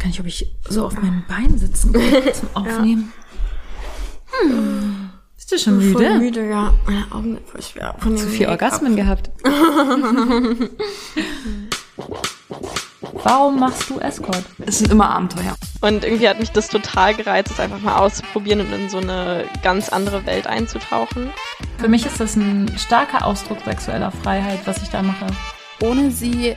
gar nicht, ob ich so auf meinem Bein sitzen kann zum Aufnehmen. Hm. Bist du schon müde? Voll müde, ja. Meine Augen sind voll schwer. Von Zu viel. Orgasmen gehabt. Warum machst du Escort? Es sind immer Abenteuer. Und irgendwie hat mich das total gereizt, es einfach mal auszuprobieren und in so eine ganz andere Welt einzutauchen. Für mich ist das ein starker Ausdruck sexueller Freiheit, was ich da mache. ohne sie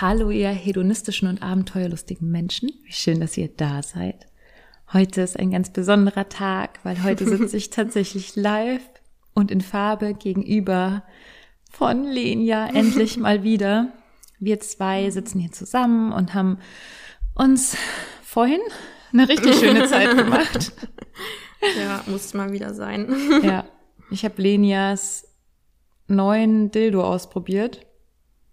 Hallo, ihr hedonistischen und abenteuerlustigen Menschen. Wie schön, dass ihr da seid. Heute ist ein ganz besonderer Tag, weil heute sitze ich tatsächlich live und in Farbe gegenüber von Lenia endlich mal wieder. Wir zwei sitzen hier zusammen und haben uns vorhin eine richtig schöne Zeit gemacht. Ja, muss mal wieder sein. Ja, ich habe Lenias neuen Dildo ausprobiert.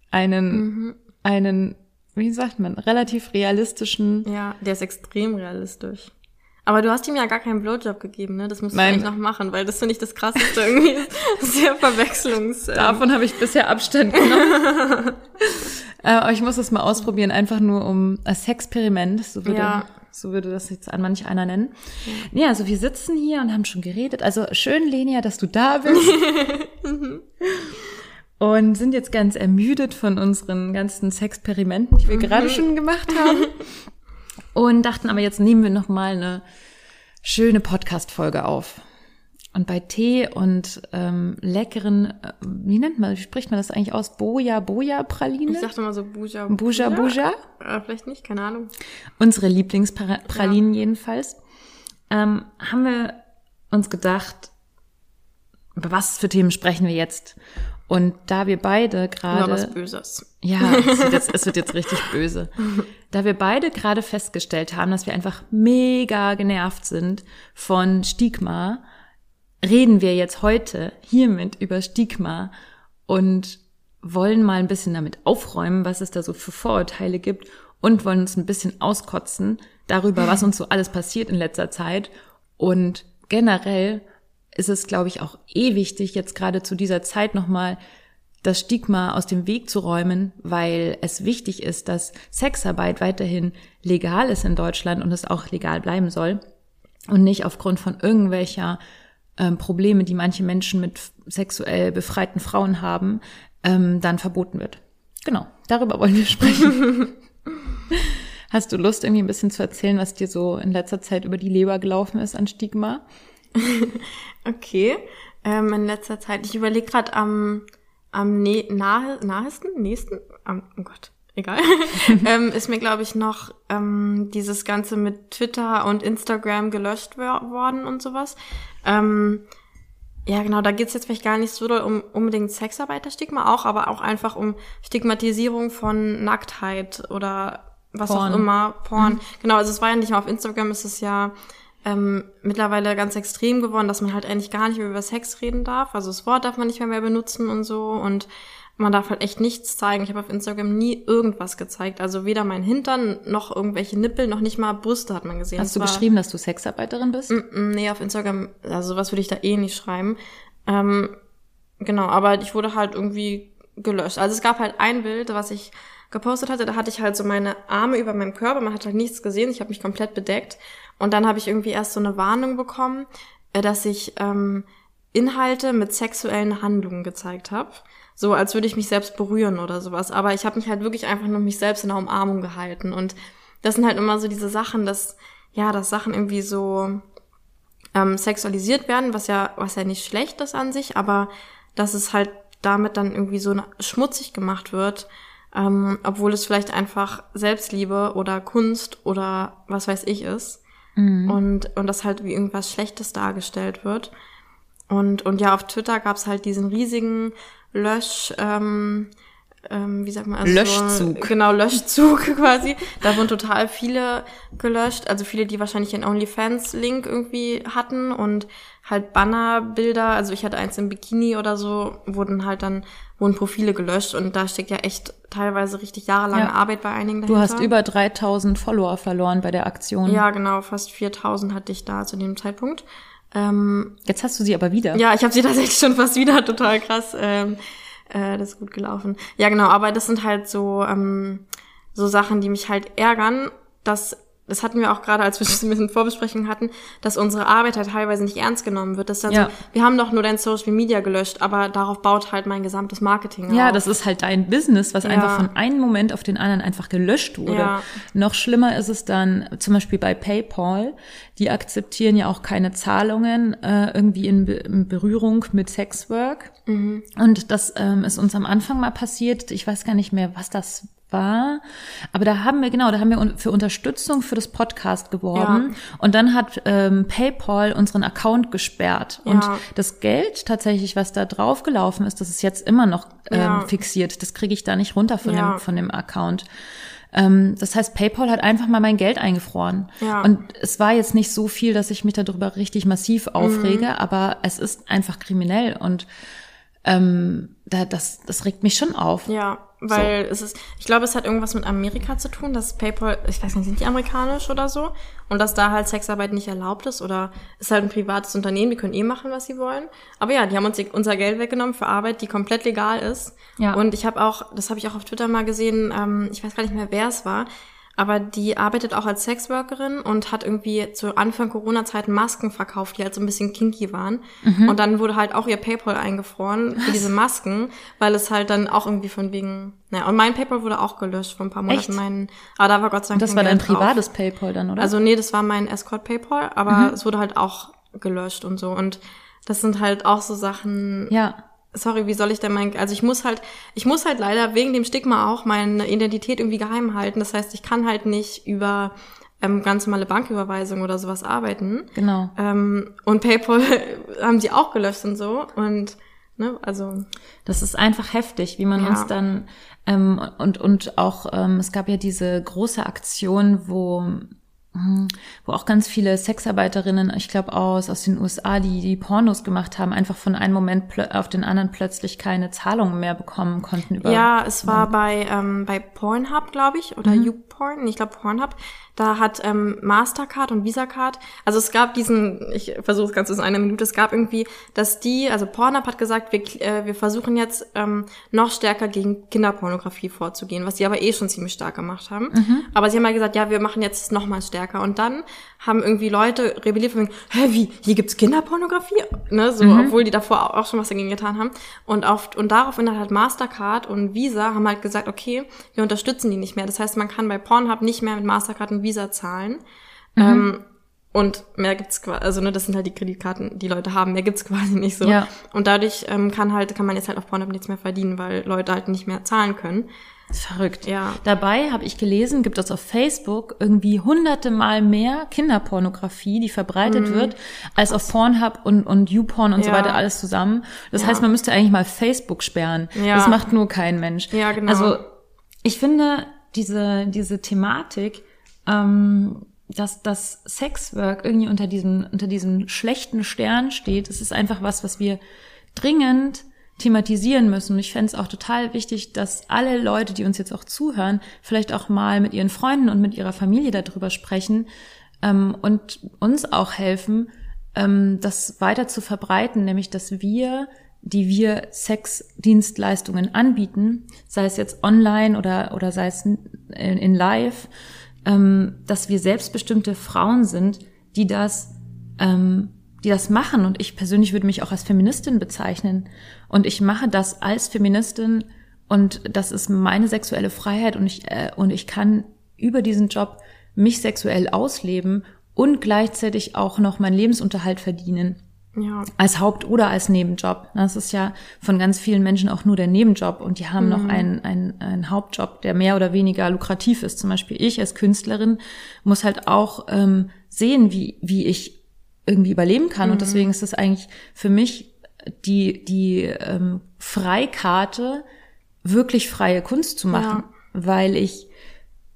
Einen, einen, wie sagt man, relativ realistischen. Ja, der ist extrem realistisch. Aber du hast ihm ja gar keinen Blowjob gegeben, ne? Das musst du Nein. eigentlich noch machen, weil das finde ich das krasseste irgendwie. Sehr verwechslungs... ähm, Davon habe ich bisher Abstand genommen. Äh, Aber ich muss das mal ausprobieren, einfach nur um als Experiment, so würde, Ja. so würde das jetzt an manch einer nennen. Ja. also wir sitzen hier und haben schon geredet. Also schön, Lenia, dass du da bist. und sind jetzt ganz ermüdet von unseren ganzen Sexperimenten, die wir gerade schon gemacht haben. Und dachten aber, jetzt nehmen wir noch mal eine schöne Podcast-Folge auf. Und bei Tee und ähm, leckeren, äh, wie nennt man, wie spricht man das eigentlich aus? Boja, Boja Praline? Ich dachte mal so Buja. Buja, Buja? Äh, vielleicht nicht, keine Ahnung. Unsere Lieblingspralinen jedenfalls. Ähm, haben wir uns gedacht, über was für Themen sprechen wir jetzt? Und da wir beide Über was gerade, Böses. ja, es wird, jetzt, es wird jetzt richtig böse. Da wir beide gerade festgestellt haben, dass wir einfach mega genervt sind von Stigma, reden wir jetzt heute hiermit über Stigma und wollen mal ein bisschen damit aufräumen, was es da so für Vorurteile gibt und wollen uns ein bisschen auskotzen darüber, was uns so alles passiert in letzter Zeit. Und generell ist es, glaube ich, auch eh wichtig, jetzt gerade zu dieser Zeit nochmal das Stigma aus dem Weg zu räumen, weil es wichtig ist, dass Sexarbeit weiterhin legal ist in Deutschland und es auch legal bleiben soll und nicht aufgrund von irgendwelcher ähm, Probleme, die manche Menschen mit sexuell befreiten Frauen haben, ähm, dann verboten wird. Genau, darüber wollen wir sprechen. Hast du Lust, irgendwie ein bisschen zu erzählen, was dir so in letzter Zeit über die Leber gelaufen ist an Stigma? Okay. Ähm, in letzter Zeit. Ich überlege gerade am, am ne nahe, nahesten, nächsten, am, oh Gott, egal, ähm, ist mir, glaube ich, noch ähm, dieses Ganze mit Twitter und Instagram gelöscht wor- worden und sowas. Ähm, ja, genau, da geht's jetzt vielleicht gar nicht so doll um unbedingt Sexarbeiterstigma auch, aber auch einfach um Stigmatisierung von Nacktheit oder was Porn. auch immer, Porn. Genau, also es war ja nicht mal auf Instagram, ist es ja ähm, mittlerweile ganz extrem geworden, dass man halt eigentlich gar nicht mehr über Sex reden darf. Also das Wort darf man nicht mehr, mehr benutzen und so und man darf halt echt nichts zeigen. Ich habe auf Instagram nie irgendwas gezeigt. Also weder mein Hintern noch irgendwelche Nippel, noch nicht mal Brüste hat man gesehen. Hast du geschrieben, dass du Sexarbeiterin bist? Mm, mm, Nee, auf Instagram, also sowas würde ich da eh nicht schreiben. Ähm, genau, aber ich wurde halt irgendwie gelöscht. Also es gab halt ein Bild, was ich gepostet hatte, da hatte ich halt so meine Arme über meinem Körper, man hat halt nichts gesehen, ich habe mich komplett bedeckt. Und dann habe ich irgendwie erst so eine Warnung bekommen, äh, dass ich ähm, Inhalte mit sexuellen Handlungen gezeigt habe. So als würde ich mich selbst berühren oder sowas. Aber ich habe mich halt wirklich einfach nur mich selbst in der Umarmung gehalten. Und das sind halt immer so diese Sachen, dass, ja, dass Sachen irgendwie so ähm, sexualisiert werden, was ja, was ja nicht schlecht ist an sich, aber dass es halt damit dann irgendwie so schmutzig gemacht wird, ähm, obwohl es vielleicht einfach Selbstliebe oder Kunst oder was weiß ich ist. Und, und das halt wie irgendwas Schlechtes dargestellt wird. Und, und ja, auf Twitter gab's halt diesen riesigen Lösch, ähm, ähm, wie sagt man, also Löschzug. So, genau, Löschzug quasi. Da wurden total viele gelöscht, also viele, die wahrscheinlich den OnlyFans-Link irgendwie hatten und halt Bannerbilder, also ich hatte eins im Bikini oder so, wurden halt dann, wurden Profile gelöscht und da steckt ja echt teilweise richtig jahrelange Ja. Arbeit bei einigen Du dahinter. hast über 3000 Follower verloren bei der Aktion. Ja, genau, fast 4000 hatte ich da zu dem Zeitpunkt. Ähm, Jetzt hast du sie aber wieder. ja, ich habe sie tatsächlich schon fast wieder, total krass. Ähm, äh, das ist gut gelaufen. Ja, genau, aber das sind halt so, ähm, so Sachen, die mich halt ärgern, dass das hatten wir auch gerade, als wir das ein bisschen Vorbesprechung hatten, dass unsere Arbeit halt teilweise nicht ernst genommen wird. Das ist dann Ja. so, wir haben doch nur dein Social Media gelöscht, aber darauf baut halt mein gesamtes Marketing Ja, auf. das ist halt dein Business, was Ja. einfach von einem Moment auf den anderen einfach gelöscht wurde. Ja. Noch schlimmer ist es dann zum Beispiel bei PayPal. Die akzeptieren ja auch keine Zahlungen äh, irgendwie in, Be in Berührung mit Sexwork. Mhm. Und das ähm, ist uns am Anfang mal passiert. Ich weiß gar nicht mehr, was das war. Aber da haben wir, genau, da haben wir für Unterstützung für das Podcast geworben. Ja. Und dann hat ähm, PayPal unseren Account gesperrt. Und Ja. das Geld tatsächlich, was da draufgelaufen ist, das ist jetzt immer noch ähm, Ja. fixiert. Das kriege ich da nicht runter von, dem, von dem Account. Ähm, das heißt, PayPal hat einfach mal mein Geld eingefroren. Ja. Und es war jetzt nicht so viel, dass ich mich darüber richtig massiv aufrege, Mhm. aber es ist einfach kriminell und ähm, da, das, das regt mich schon auf. Ja, weil es ist, ich glaube, es hat irgendwas mit Amerika zu tun, dass PayPal, ich weiß nicht, sind die amerikanisch oder so? Und dass da halt Sexarbeit nicht erlaubt ist oder ist halt ein privates Unternehmen, die können eh machen, was sie wollen. Aber ja, die haben uns unser Geld weggenommen für Arbeit, die komplett legal ist. Ja. Und ich habe auch, das habe ich auch auf Twitter mal gesehen, ähm, ich weiß gar nicht mehr, wer es war, aber die arbeitet auch als Sexworkerin und hat irgendwie zu Anfang Corona-Zeiten Masken verkauft, die halt so ein bisschen kinky waren. Und dann wurde halt auch ihr PayPal eingefroren für diese Masken, weil es halt dann auch irgendwie von wegen, naja, und mein PayPal wurde auch gelöscht vor ein paar Monaten. Echt? Mein, aber da war Gott sei Dank Das kein war dein Geld drauf. privates PayPal dann, oder? Also nee, das war mein Escort PayPal, aber Mhm. es wurde halt auch gelöscht und so. Und das sind halt auch so Sachen, ja. Sorry, wie soll ich denn mein, also ich muss halt, ich muss halt leider wegen dem Stigma auch meine Identität irgendwie geheim halten. Das heißt, ich kann halt nicht über ähm, ganz normale Banküberweisung oder sowas arbeiten. Genau. Ähm, und PayPal haben sie auch gelöscht und so. Und, ne, also, Das ist einfach heftig, wie man Ja. uns dann ähm, und und auch ähm, es gab ja diese große Aktion, wo wo auch ganz viele Sexarbeiterinnen, ich glaube aus aus den USA, die die Pornos gemacht haben, einfach von einem Moment auf den anderen plötzlich keine Zahlungen mehr bekommen konnten über ja, es war bei, ähm, bei Pornhub, glaube ich, oder YouPorn, nee, ich glaube Pornhub. Da hat ähm, Mastercard und Visacard, also es gab diesen, ich versuche es ganz in einer Minute, es gab irgendwie, dass die, also Pornhub hat gesagt, wir, äh, wir versuchen jetzt ähm, noch stärker gegen Kinderpornografie vorzugehen, was sie aber eh schon ziemlich stark gemacht haben. Aber sie haben halt gesagt, ja, wir machen jetzt noch mal stärker. Und dann haben irgendwie Leute rebelliert von wegen, hä, wie, hier gibt's Kinderpornografie? Ne, so, obwohl die davor auch schon was dagegen getan haben. Und auf, und daraufhin hat halt Mastercard und Visa haben halt gesagt, okay, wir unterstützen die nicht mehr. Das heißt, man kann bei Pornhub nicht mehr mit Mastercard und Visa zahlen. Ähm, und mehr gibt's quasi, also ne, das sind halt die Kreditkarten, die Leute haben, mehr gibt's quasi nicht so. Ja. Und dadurch ähm, kann halt, kann man jetzt halt auf Pornhub nichts mehr verdienen, weil Leute halt nicht mehr zahlen können. Verrückt. Ja. Dabei habe ich gelesen, gibt es auf Facebook irgendwie hunderte Mal mehr Kinderpornografie, die verbreitet wird, als auf Pornhub und, und YouPorn und so Mhm. Ja. weiter alles zusammen. Das Ja. heißt, man müsste eigentlich mal Facebook sperren. Ja. Das macht nur kein Mensch. Ja, genau. Also ich finde diese, diese Thematik, ähm, dass das Sexwork irgendwie unter diesem, unter diesem schlechten Stern steht, das ist einfach was, was wir dringend thematisieren müssen. Und ich fände es auch total wichtig, dass alle Leute, die uns jetzt auch zuhören, vielleicht auch mal mit ihren Freunden und mit ihrer Familie darüber sprechen ähm, und uns auch helfen, ähm, das weiter zu verbreiten, nämlich dass wir, die wir Sexdienstleistungen anbieten, sei es jetzt online oder, oder sei es in, in live, ähm, dass wir selbstbestimmte Frauen sind, die das ähm, die das machen. Und ich persönlich würde mich auch als Feministin bezeichnen. Und ich mache das als Feministin und das ist meine sexuelle Freiheit und ich, äh, und ich kann über diesen Job mich sexuell ausleben und gleichzeitig auch noch meinen Lebensunterhalt verdienen. Ja. Als Haupt- oder als Nebenjob. Das ist ja von ganz vielen Menschen auch nur der Nebenjob und die haben noch einen, einen, einen Hauptjob, der mehr oder weniger lukrativ ist. Zum Beispiel ich als Künstlerin muss halt auch ähm, sehen, wie, wie ich irgendwie überleben kann. Und deswegen ist das eigentlich für mich die, die ähm, Freikarte, wirklich freie Kunst zu machen, weil ich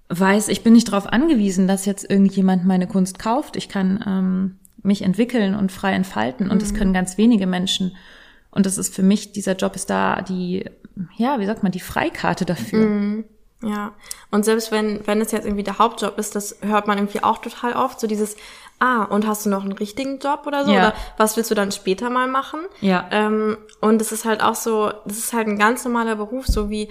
weiß, ich bin nicht darauf angewiesen, dass jetzt irgendjemand meine Kunst kauft. Ich kann ähm, mich entwickeln und frei entfalten und das können ganz wenige Menschen. Und das ist für mich, dieser Job ist da die, ja, wie sagt man, die Freikarte dafür. Ja, und selbst wenn, wenn es jetzt irgendwie der Hauptjob ist, das hört man irgendwie auch total oft, so dieses, ah, und hast du noch einen richtigen Job oder so? Ja. Oder was willst du dann später mal machen? Ja. Ähm, und es ist halt auch so, das ist halt ein ganz normaler Beruf, so wie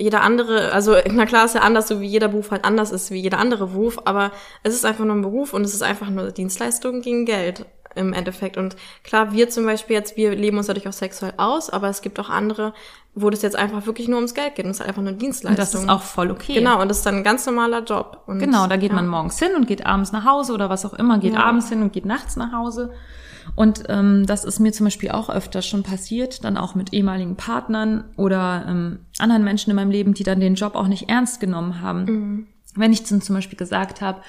jeder andere, also na klar ist ja anders, so wie jeder Beruf halt anders ist wie jeder andere Beruf, aber es ist einfach nur ein Beruf und es ist einfach nur Dienstleistung gegen Geld im Endeffekt. Und klar, wir zum Beispiel jetzt, wir leben uns dadurch auch sexuell aus, aber es gibt auch andere, wo das jetzt einfach wirklich nur ums Geld geht und es ist einfach nur Dienstleistung. Und das ist auch voll okay. Genau, und das ist dann ein ganz normaler Job. Und, Genau, da geht ja. man morgens hin und geht abends nach Hause oder was auch immer, geht Ja. abends hin und geht nachts nach Hause. Und ähm, das ist mir zum Beispiel auch öfter schon passiert, dann auch mit ehemaligen Partnern oder ähm, anderen Menschen in meinem Leben, die dann den Job auch nicht ernst genommen haben. Mhm. Wenn ich zum Beispiel gesagt habe,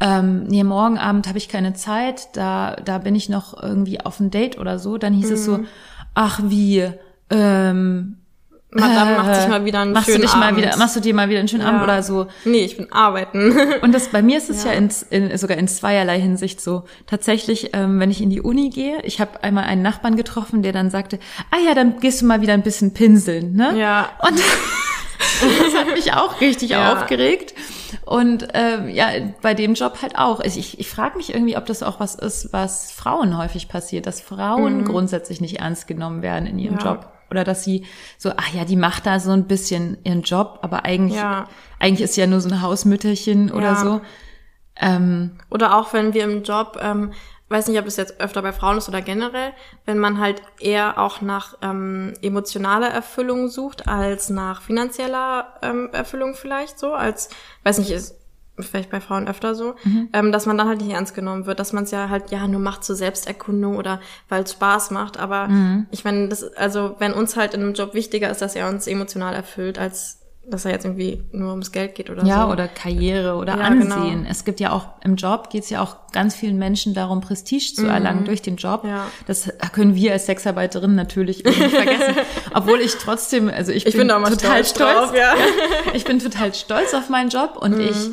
ähm, nee, morgen Abend habe ich keine Zeit, da, da bin ich noch irgendwie auf ein Date oder so, dann hieß es so, Mhm. ach wie, ähm, Madame macht äh, sich mal wieder einen machst schönen du dich mal Abend. wieder, machst du dir mal wieder einen schönen Ja. Abend oder so. Nee, ich bin arbeiten. Und das bei mir ist es ja, in, in, sogar in zweierlei Hinsicht so. Tatsächlich, ähm, wenn ich in die Uni gehe, ich habe einmal einen Nachbarn getroffen, der dann sagte, ah ja, dann gehst du mal wieder ein bisschen pinseln, ne? ja. Und das hat mich auch richtig Ja. aufgeregt. Und ähm, ja, bei dem Job halt auch. Ich, ich, frage mich irgendwie, ob das auch was ist, was Frauen häufig passiert, dass Frauen grundsätzlich nicht ernst genommen werden in ihrem Mhm. Ja. Job. Oder dass sie so, ach ja, die macht da so ein bisschen ihren Job, aber eigentlich, Ja. eigentlich ist sie ja nur so ein Hausmütterchen oder Ja. so. Ähm, Oder auch wenn wir im Job, ähm, weiß nicht, ob es jetzt öfter bei Frauen ist oder generell, wenn man halt eher auch nach ähm, emotionaler Erfüllung sucht als nach finanzieller ähm, Erfüllung vielleicht so, als, weiß nicht, ist vielleicht bei Frauen öfter so, ähm, dass man dann halt nicht ernst genommen wird, dass man es ja halt ja nur macht zur Selbsterkundung oder weil es Spaß macht, aber ich meine, das also wenn uns halt in einem Job wichtiger ist, dass er uns emotional erfüllt, als dass er jetzt irgendwie nur ums Geld geht oder ja, so. oder Karriere oder Ja, Ansehen. genau. Es gibt ja auch im Job geht es ja auch ganz vielen Menschen darum, Prestige zu erlangen durch den Job. Mhm. Ja. Das können wir als Sexarbeiterinnen natürlich irgendwie nicht vergessen. Obwohl ich trotzdem, also ich, Ich bin da mal total stolz stolz. drauf, ja. Ich bin total stolz auf meinen Job und Mhm. ich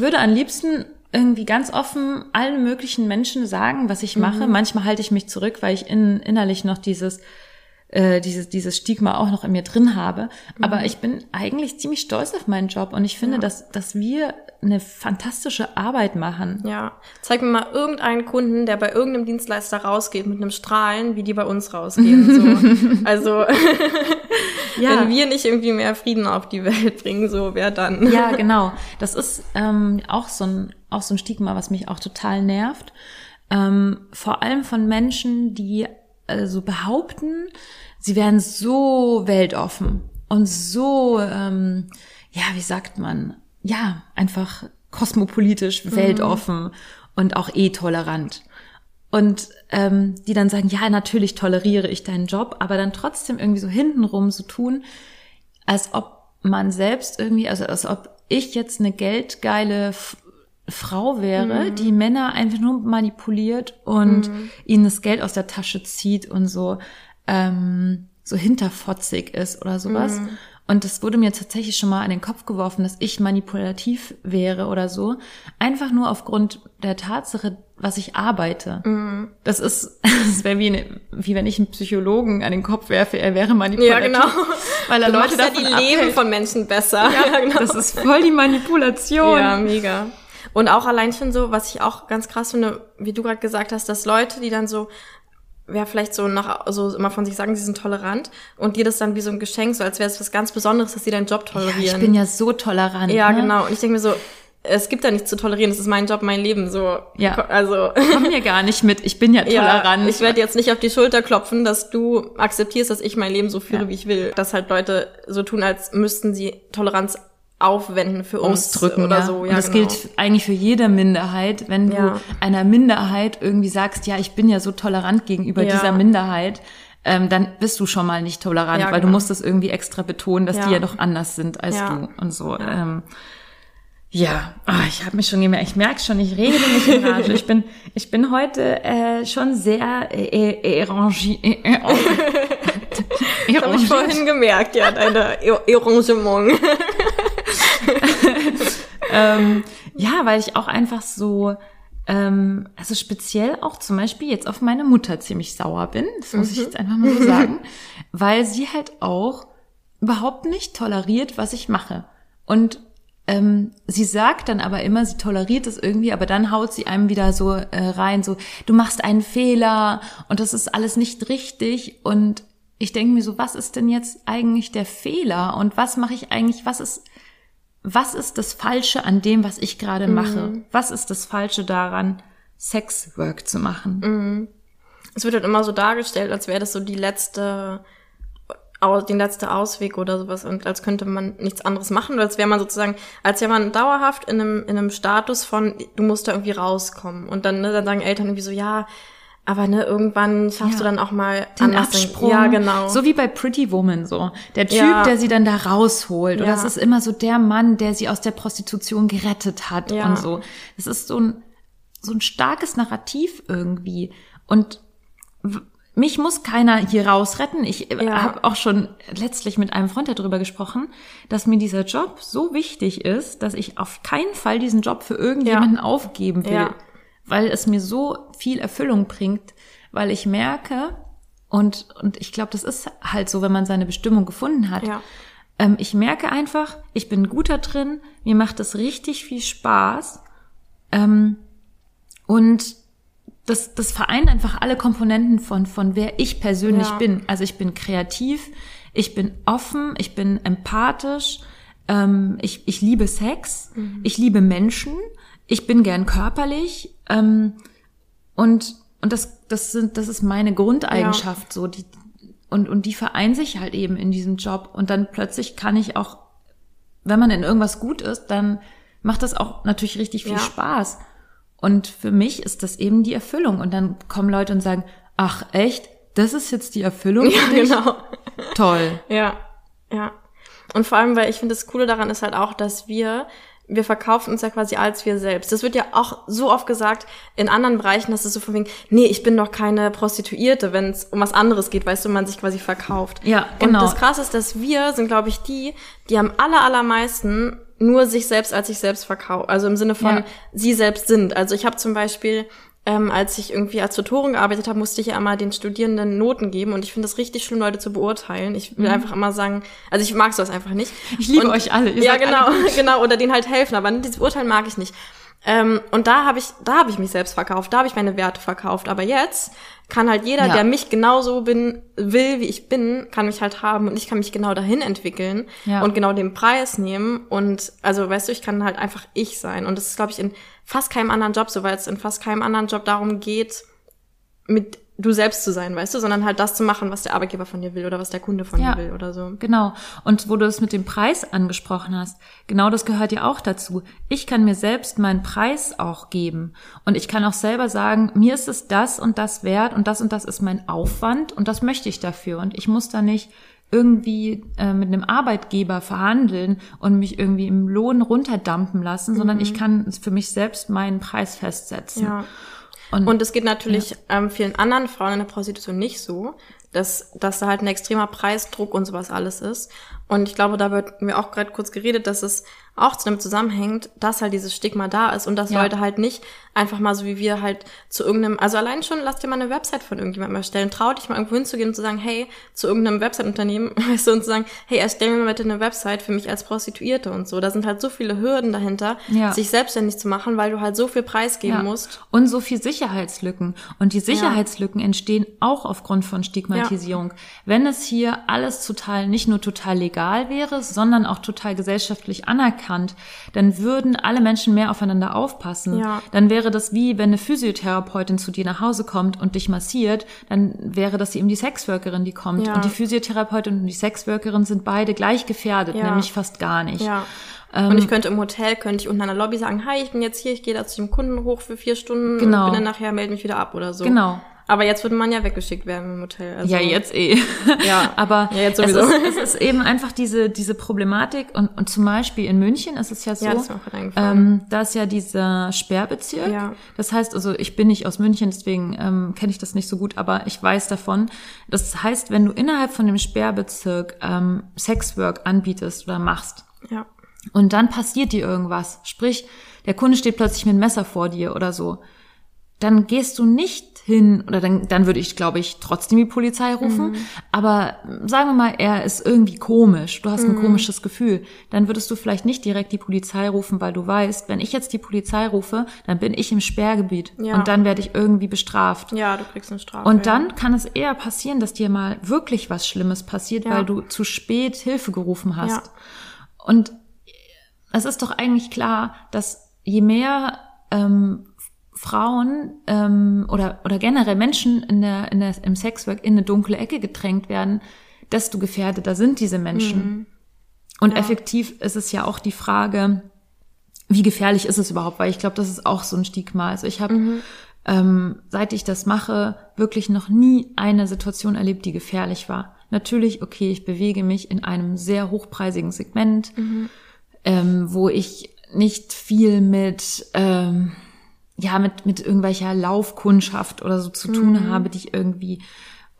würde am liebsten irgendwie ganz offen allen möglichen Menschen sagen, was ich Mhm. mache. Manchmal halte ich mich zurück, weil ich in, innerlich noch dieses äh, dieses, dieses Stigma auch noch in mir drin habe. Aber Mhm. ich bin eigentlich ziemlich stolz auf meinen Job und ich finde, dass, dass wir eine fantastische Arbeit machen. Ja, zeig mir mal irgendeinen Kunden, der bei irgendeinem Dienstleister rausgeht mit einem Strahlen, wie die bei uns rausgehen. So. also wenn wir nicht irgendwie mehr Frieden auf die Welt bringen, so wer dann? Ja, genau. Das ist ähm, auch so ein auch so ein Stigma, was mich auch total nervt. Ähm, vor allem von Menschen, die äh, so behaupten, sie wären so weltoffen und so, ähm, ja, wie sagt man, ja, einfach kosmopolitisch, weltoffen und auch eh tolerant. Und ähm, die dann sagen, ja, natürlich toleriere ich deinen Job, aber dann trotzdem irgendwie so hintenrum so tun, als ob man selbst irgendwie, also als ob ich jetzt eine geldgeile Frau wäre, die Männer einfach nur manipuliert und ihnen das Geld aus der Tasche zieht und so ähm, so hinterfotzig ist oder sowas. Und das wurde mir tatsächlich schon mal an den Kopf geworfen, dass ich manipulativ wäre oder so. Einfach nur aufgrund der Tatsache, was ich arbeite. Das ist, das wäre wie, eine, wie wenn ich einen Psychologen an den Kopf werfe, er wäre manipulativ. Ja, genau. Weil er Du Leute machst ja davon die Leben abhält. von Menschen besser. Ja, genau. Das ist voll die Manipulation. Ja, mega. Und auch allein schon so, was ich auch ganz krass finde, wie du gerade gesagt hast, dass Leute, die dann so, wer vielleicht so nach, so immer von sich sagen, sie sind tolerant und dir das dann wie so ein Geschenk, so als wäre es was ganz Besonderes, dass sie deinen Job Ja, tolerieren. ich bin ja so tolerant. Ja, ne? genau. Und ich denke mir so, es gibt da nichts zu tolerieren, das ist mein Job, mein Leben, so. Ja. Also. Komm mir gar nicht mit. Ich bin ja tolerant. Ja, ich werde jetzt nicht auf die Schulter klopfen, dass du akzeptierst, dass ich mein Leben so führe, Ja. wie ich will. Dass halt Leute so tun, als müssten sie Toleranz aufwenden für uns ausdrücken oder ja. so. und Ja, das genau. gilt eigentlich für jede Minderheit. Wenn du Ja. einer Minderheit irgendwie sagst, ja, ich bin ja so tolerant gegenüber Ja. dieser Minderheit, ähm, dann bist du schon mal nicht tolerant, weil du genau. musst das irgendwie extra betonen, dass die ja doch anders sind als du und so. Ja, ähm, ja. Ah, ich habe mich schon gemerkt, ich merke schon, ich rede mich in Rage. Ich bin, ich bin heute äh, schon sehr äh, äh, erangi- äh, äh, Das habe ich vorhin gemerkt, ja, deine Arrangement. ähm, ja, weil ich auch einfach so, ähm, also speziell auch zum Beispiel jetzt auf meine Mutter ziemlich sauer bin, das muss ich jetzt einfach mal so sagen, weil sie halt auch überhaupt nicht toleriert, was ich mache. Und ähm, sie sagt dann aber immer, sie toleriert es irgendwie, aber dann haut sie einem wieder so äh, rein, so, du machst einen Fehler und das ist alles nicht richtig. Und ich denke mir so, was ist denn jetzt eigentlich der Fehler? Und was mache ich eigentlich, was ist, was ist das Falsche an dem, was ich gerade mache? Was ist das Falsche daran, Sexwork zu machen? Es wird halt immer so dargestellt, als wäre das so die letzte, den letzte Ausweg oder sowas und als könnte man nichts anderes machen, oder als wäre man sozusagen, als wäre man dauerhaft in einem, in einem Status von, du musst da irgendwie rauskommen. Und dann, ne, dann sagen Eltern irgendwie so, ja, aber ne, irgendwann schaffst Ja. du dann auch mal den Absprung. Ja, genau. So wie bei Pretty Woman so. Der Typ, Ja. der sie dann da rausholt. Oder Ja. es ist immer so der Mann, der sie aus der Prostitution gerettet hat Ja. und so. Es ist so ein, so ein starkes Narrativ irgendwie. Und mich muss keiner hier rausretten. Ich Ja. habe auch schon letztlich mit einem Freund darüber gesprochen, dass mir dieser Job so wichtig ist, dass ich auf keinen Fall diesen Job für irgendjemanden aufgeben will. Weil es mir so viel Erfüllung bringt, weil ich merke, und, und ich glaube, das ist halt so, wenn man seine Bestimmung gefunden hat. Ja. Ähm, ich merke einfach, ich bin gut da drin, mir macht es richtig viel Spaß. Ähm, und das, das vereint einfach alle Komponenten von, von wer ich persönlich Ja. bin. Also ich bin kreativ, ich bin offen, ich bin empathisch, ähm, ich, ich liebe Sex, ich liebe Menschen, ich bin gern körperlich ähm, und, und das, das, sind, das ist meine Grundeigenschaft so. Die, und, und die vereint sich halt eben in diesem Job. Und dann plötzlich kann ich auch, wenn man in irgendwas gut ist, dann macht das auch natürlich richtig viel Ja. Spaß. Und für mich ist das eben die Erfüllung. Und dann kommen Leute und sagen, ach echt, das ist jetzt die Erfüllung? ja, für dich? genau. Toll. Ja, ja. Und vor allem, weil ich finde, das Coole daran ist halt auch, dass wir, wir verkaufen uns ja quasi als wir selbst. Das wird ja auch so oft gesagt in anderen Bereichen, dass es so von wegen, nee, ich bin doch keine Prostituierte, wenn es um was anderes geht, weißt du, man sich quasi verkauft. Ja, genau. Und das Krasse ist, dass wir sind, glaube ich, die, die am aller, allermeisten nur sich selbst als sich selbst verkaufen. Also im Sinne von, Ja. sie selbst sind. Also ich habe zum Beispiel, ähm, als ich irgendwie als Tutorin gearbeitet habe, musste ich ja immer den Studierenden Noten geben und ich finde es richtig schlimm, Leute zu beurteilen. Ich will einfach immer sagen, also ich mag sowas einfach nicht. Mhm. Ich liebe Und- euch alle. Ihr ja, genau, alle genau, oder denen halt helfen, aber dieses Urteilen mag ich nicht. Ähm, und da habe ich, da habe ich mich selbst verkauft, da habe ich meine Werte verkauft. Aber jetzt kann halt jeder, Ja. der mich genauso bin, will, wie ich bin, kann mich halt haben und ich kann mich genau dahin entwickeln Ja. und genau den Preis nehmen. Und also, weißt du, ich kann halt einfach ich sein. Und das ist, glaube ich, in fast keinem anderen Job so, weil es in fast keinem anderen Job darum geht, mit du selbst zu sein, weißt du, sondern halt das zu machen, was der Arbeitgeber von dir will oder was der Kunde von Ja. dir will oder so. Genau. Und wo du es mit dem Preis angesprochen hast, genau das gehört ja auch dazu. Ich kann mir selbst meinen Preis auch geben. Und ich kann auch selber sagen, mir ist es das und das wert und das und das ist mein Aufwand und das möchte ich dafür. Und ich muss da nicht irgendwie äh, mit einem Arbeitgeber verhandeln und mich irgendwie im Lohn runterdampen lassen, sondern ich kann für mich selbst meinen Preis festsetzen. Ja. Und, Und es geht natürlich ähm, vielen anderen Frauen in der Prostitution nicht so, dass, dass da halt ein extremer Preisdruck und sowas alles ist. Und ich glaube, da wird mir auch gerade kurz geredet, dass es auch zu einem zusammenhängt, dass halt dieses Stigma da ist und dass Ja. Leute halt nicht einfach mal so wie wir halt zu irgendeinem, also allein schon lass dir mal eine Website von irgendjemandem erstellen, trau dich mal irgendwo hinzugehen und zu sagen, hey, zu irgendeinem Website-Unternehmen, weißt du, und zu sagen, hey, erstell mir mal bitte eine Website für mich als Prostituierte und so. Da sind halt so viele Hürden dahinter, Ja. sich selbstständig zu machen, weil du halt so viel preisgeben musst. Und so viel Sicherheitslücken. Und die Sicherheitslücken entstehen auch aufgrund von Stigmatisierung. Wenn es hier alles total, nicht nur total legal wäre, sondern auch total gesellschaftlich anerkannt, dann würden alle Menschen mehr aufeinander aufpassen. Ja. Dann wäre das wie, wenn eine Physiotherapeutin zu dir nach Hause kommt und dich massiert, dann wäre das eben die Sexworkerin, die kommt. Ja. Und die Physiotherapeutin und die Sexworkerin sind beide gleich gefährdet, Ja. nämlich fast gar nicht. Ja. Ähm, und ich könnte im Hotel, könnte ich unten an der Lobby sagen, hi, ich bin jetzt hier, ich gehe da zu dem Kunden hoch für vier Stunden Genau. und bin dann nachher, melde mich wieder ab oder so. Genau. Aber jetzt würde man ja weggeschickt werden im Hotel. Also, Ja, jetzt eh. Ja. Aber Ja, jetzt es, sowieso. ist, es ist eben einfach diese, diese Problematik und, und zum Beispiel in München ist es ja so, Ja, das ist ähm, da ist ja dieser Sperrbezirk. Ja. Das heißt, also ich bin nicht aus München, deswegen ähm, kenne ich das nicht so gut, aber ich weiß davon. Das heißt, wenn du innerhalb von dem Sperrbezirk ähm, Sexwork anbietest oder machst, Ja. und dann passiert dir irgendwas. Sprich, der Kunde steht plötzlich mit einem Messer vor dir oder so. Dann gehst du nicht hin, oder dann, dann würde ich, glaube ich, trotzdem die Polizei rufen. Aber sagen wir mal, er ist irgendwie komisch, du hast ein komisches Gefühl. Dann würdest du vielleicht nicht direkt die Polizei rufen, weil du weißt, wenn ich jetzt die Polizei rufe, dann bin ich im Sperrgebiet. Ja. Und dann werde ich irgendwie bestraft. Ja, du kriegst eine Strafe. Und ja. dann kann es eher passieren, dass dir mal wirklich was Schlimmes passiert, Ja. weil du zu spät Hilfe gerufen hast. Ja. Und es ist doch eigentlich klar, dass je mehr ähm, Frauen ähm, oder, oder generell Menschen in der, in der, im Sexwork in eine dunkle Ecke gedrängt werden, desto gefährdeter sind diese Menschen. Und effektiv ist es ja auch die Frage, wie gefährlich ist es überhaupt? Weil ich glaube, das ist auch so ein Stigma. Also ich habe, ähm, seit ich das mache, wirklich noch nie eine Situation erlebt, die gefährlich war. Natürlich, okay, ich bewege mich in einem sehr hochpreisigen Segment, ähm, wo ich nicht viel mit, ähm, ja, mit, mit irgendwelcher Laufkundschaft oder so zu tun habe, die ich irgendwie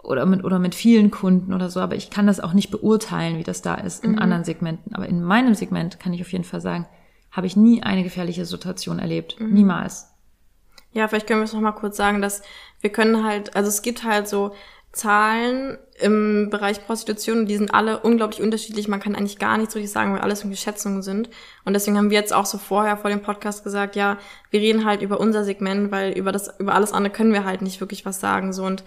oder mit, oder mit vielen Kunden oder so, aber ich kann das auch nicht beurteilen, wie das da ist in anderen Segmenten. Aber in meinem Segment kann ich auf jeden Fall sagen, habe ich nie eine gefährliche Situation erlebt. Niemals. Ja, vielleicht können wir es noch mal kurz sagen, dass wir können halt, also es gibt halt so Zahlen im Bereich Prostitution, die sind alle unglaublich unterschiedlich. Man kann eigentlich gar nichts richtig sagen, weil alles irgendwie Schätzungen sind. Und deswegen haben wir jetzt auch so vorher vor dem Podcast gesagt, ja, wir reden halt über unser Segment, weil über das, über alles andere können wir halt nicht wirklich was sagen, so. Und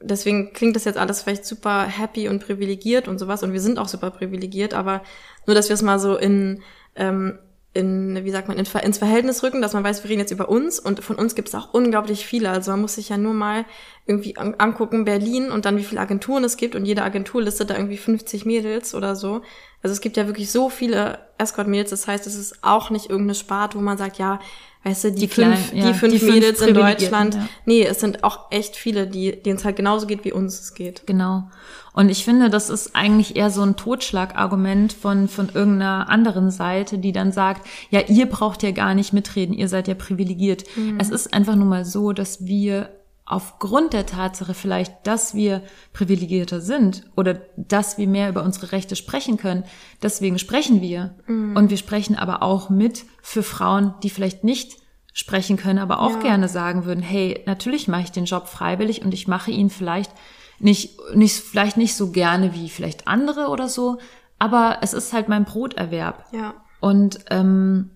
deswegen klingt das jetzt alles vielleicht super happy und privilegiert und sowas. Und wir sind auch super privilegiert, aber nur, dass wir es mal so in, ähm, in, wie sagt man, in, ins Verhältnis rücken, dass man weiß, wir reden jetzt über uns und von uns gibt es auch unglaublich viele. Also man muss sich ja nur mal irgendwie an, angucken, Berlin und dann wie viele Agenturen es gibt und jede Agentur listet da irgendwie 50 Mädels oder so. Also es gibt ja wirklich so viele Escort-Mädels, das heißt, es ist auch nicht irgendeine Sparte, wo man sagt, ja, weißt du, die, Die fünf, kleinen, ja, die fünf die fünf Mädels in Deutschland. ja. Nee, es sind auch echt viele, die, denen es halt genauso geht, wie uns es geht. Genau. Und ich finde, das ist eigentlich eher so ein Totschlagargument von, von irgendeiner anderen Seite, die dann sagt, ja, ihr braucht ja gar nicht mitreden, ihr seid ja privilegiert. Es ist einfach nur mal so, dass wir aufgrund der Tatsache vielleicht, dass wir privilegierter sind oder dass wir mehr über unsere Rechte sprechen können, deswegen sprechen wir. Und wir sprechen aber auch mit für Frauen, die vielleicht nicht sprechen können, aber auch Ja. gerne sagen würden, hey, natürlich mache ich den Job freiwillig und ich mache ihn vielleicht nicht, nicht, vielleicht nicht so gerne wie vielleicht andere oder so, aber es ist halt mein Broterwerb. Ja. Und ähm,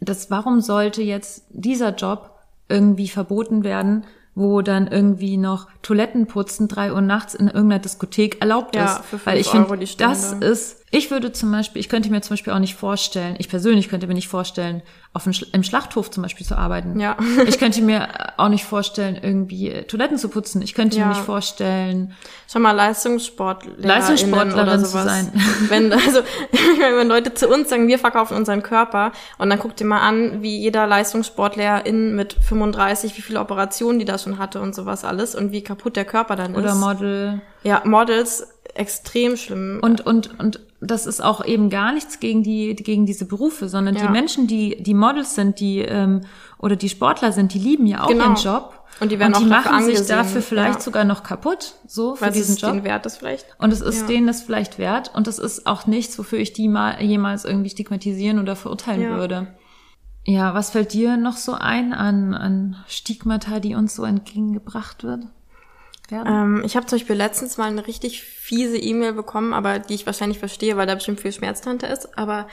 das, warum sollte jetzt dieser Job irgendwie verboten werden, wo dann irgendwie noch Toilettenputzen drei Uhr nachts in irgendeiner Diskothek erlaubt Ja, ist? für fünf Weil ich finde, das ist, ich würde zum Beispiel, ich könnte mir zum Beispiel auch nicht vorstellen, ich persönlich könnte mir nicht vorstellen, auf dem, im Schlachthof zum Beispiel zu arbeiten. Ja. Ich könnte mir auch nicht vorstellen, irgendwie äh, Toiletten zu putzen. Ich könnte Ja. mir nicht vorstellen, Schon mal Leistungssportlerin Leistungssportlerin oder zu sowas. sein. Wenn, also, wenn Leute zu uns sagen, wir verkaufen unseren Körper und dann guckt ihr mal an, wie jeder Leistungssportlerin mit 35, wie viele Operationen die da schon hatte und sowas alles und wie kaputt der Körper dann oder ist. Model. Ja, Models, extrem schlimm. Und, und, und das ist auch eben gar nichts gegen die, gegen diese Berufe, sondern die Ja. Menschen, die, die Models sind, die, ähm, oder die Sportler sind, die lieben ja auch Genau. ihren Job. Und die werden und die auch machen sich angesehen, dafür vielleicht ja. sogar noch kaputt, so, für weil diesen es Job. den Wert ist vielleicht. Und es ist Ja. denen das vielleicht wert und das ist auch nichts, wofür ich die mal jemals irgendwie stigmatisieren oder verurteilen Ja. würde. Ja, was fällt dir noch so ein an, an Stigmata, die uns so entgegengebracht wird? Werden? Ähm, ich habe zum Beispiel letztens mal eine richtig fiese E-Mail bekommen, aber die ich wahrscheinlich verstehe, weil da bestimmt viel Schmerz dahinter ist, aber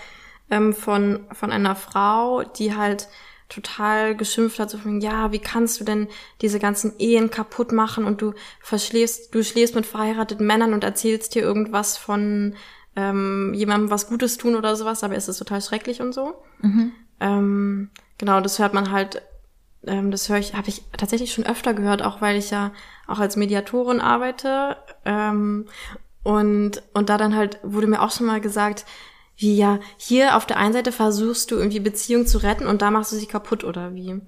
ähm, von, von einer Frau, die halt total geschimpft hat, so von, ja, wie kannst du denn diese ganzen Ehen kaputt machen und du verschläfst, du schläfst mit verheirateten Männern und erzählst dir irgendwas von ähm, jemandem was Gutes tun oder sowas, aber es ist total schrecklich und so. Ähm, genau, das hört man halt ähm, das höre ich, habe ich tatsächlich schon öfter gehört, auch weil ich ja auch als Mediatorin arbeite. Ähm, und, und da dann halt wurde mir auch schon mal gesagt, wie ja, hier auf der einen Seite versuchst du irgendwie Beziehung zu retten und da machst du sie kaputt oder wie.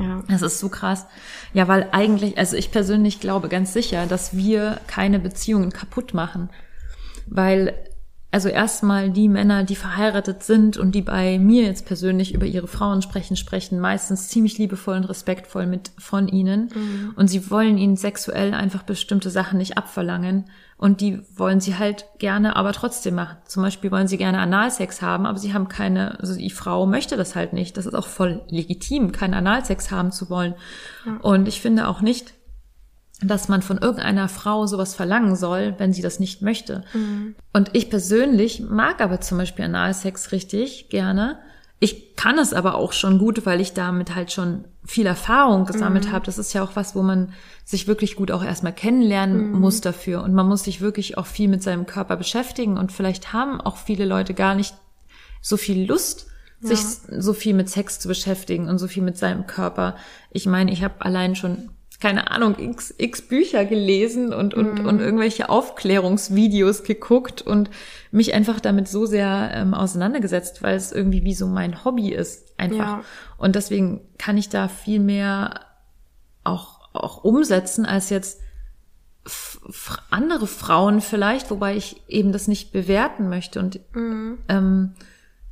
Ja. Das ist so krass. Ja, weil eigentlich, also ich persönlich glaube ganz sicher, dass wir keine Beziehungen kaputt machen. Weil, also erstmal die Männer, die verheiratet sind und die bei mir jetzt persönlich über ihre Frauen sprechen, sprechen meistens ziemlich liebevoll und respektvoll mit von ihnen. Und sie wollen ihnen sexuell einfach bestimmte Sachen nicht abverlangen. Und die wollen sie halt gerne, aber trotzdem machen. Zum Beispiel wollen sie gerne Analsex haben, aber sie haben keine, also die Frau möchte das halt nicht. Das ist auch voll legitim, keinen Analsex haben zu wollen. Und ich finde auch nicht, dass man von irgendeiner Frau sowas verlangen soll, wenn sie das nicht möchte. Und ich persönlich mag aber zum Beispiel Analsex richtig gerne. Ich kann es aber auch schon gut, weil ich damit halt schon viel Erfahrung gesammelt habe. Das ist ja auch was, wo man sich wirklich gut auch erstmal kennenlernen muss dafür. Und man muss sich wirklich auch viel mit seinem Körper beschäftigen. Und vielleicht haben auch viele Leute gar nicht so viel Lust, sich so viel mit Sex zu beschäftigen und so viel mit seinem Körper. Ich meine, ich habe allein schon keine Ahnung, x, x Bücher gelesen und, und, und irgendwelche Aufklärungsvideos geguckt und mich einfach damit so sehr ähm, auseinandergesetzt, weil es irgendwie wie so mein Hobby ist, einfach. Ja. Und deswegen kann ich da viel mehr auch, auch umsetzen als jetzt andere Frauen vielleicht, wobei ich eben das nicht bewerten möchte. Und ähm,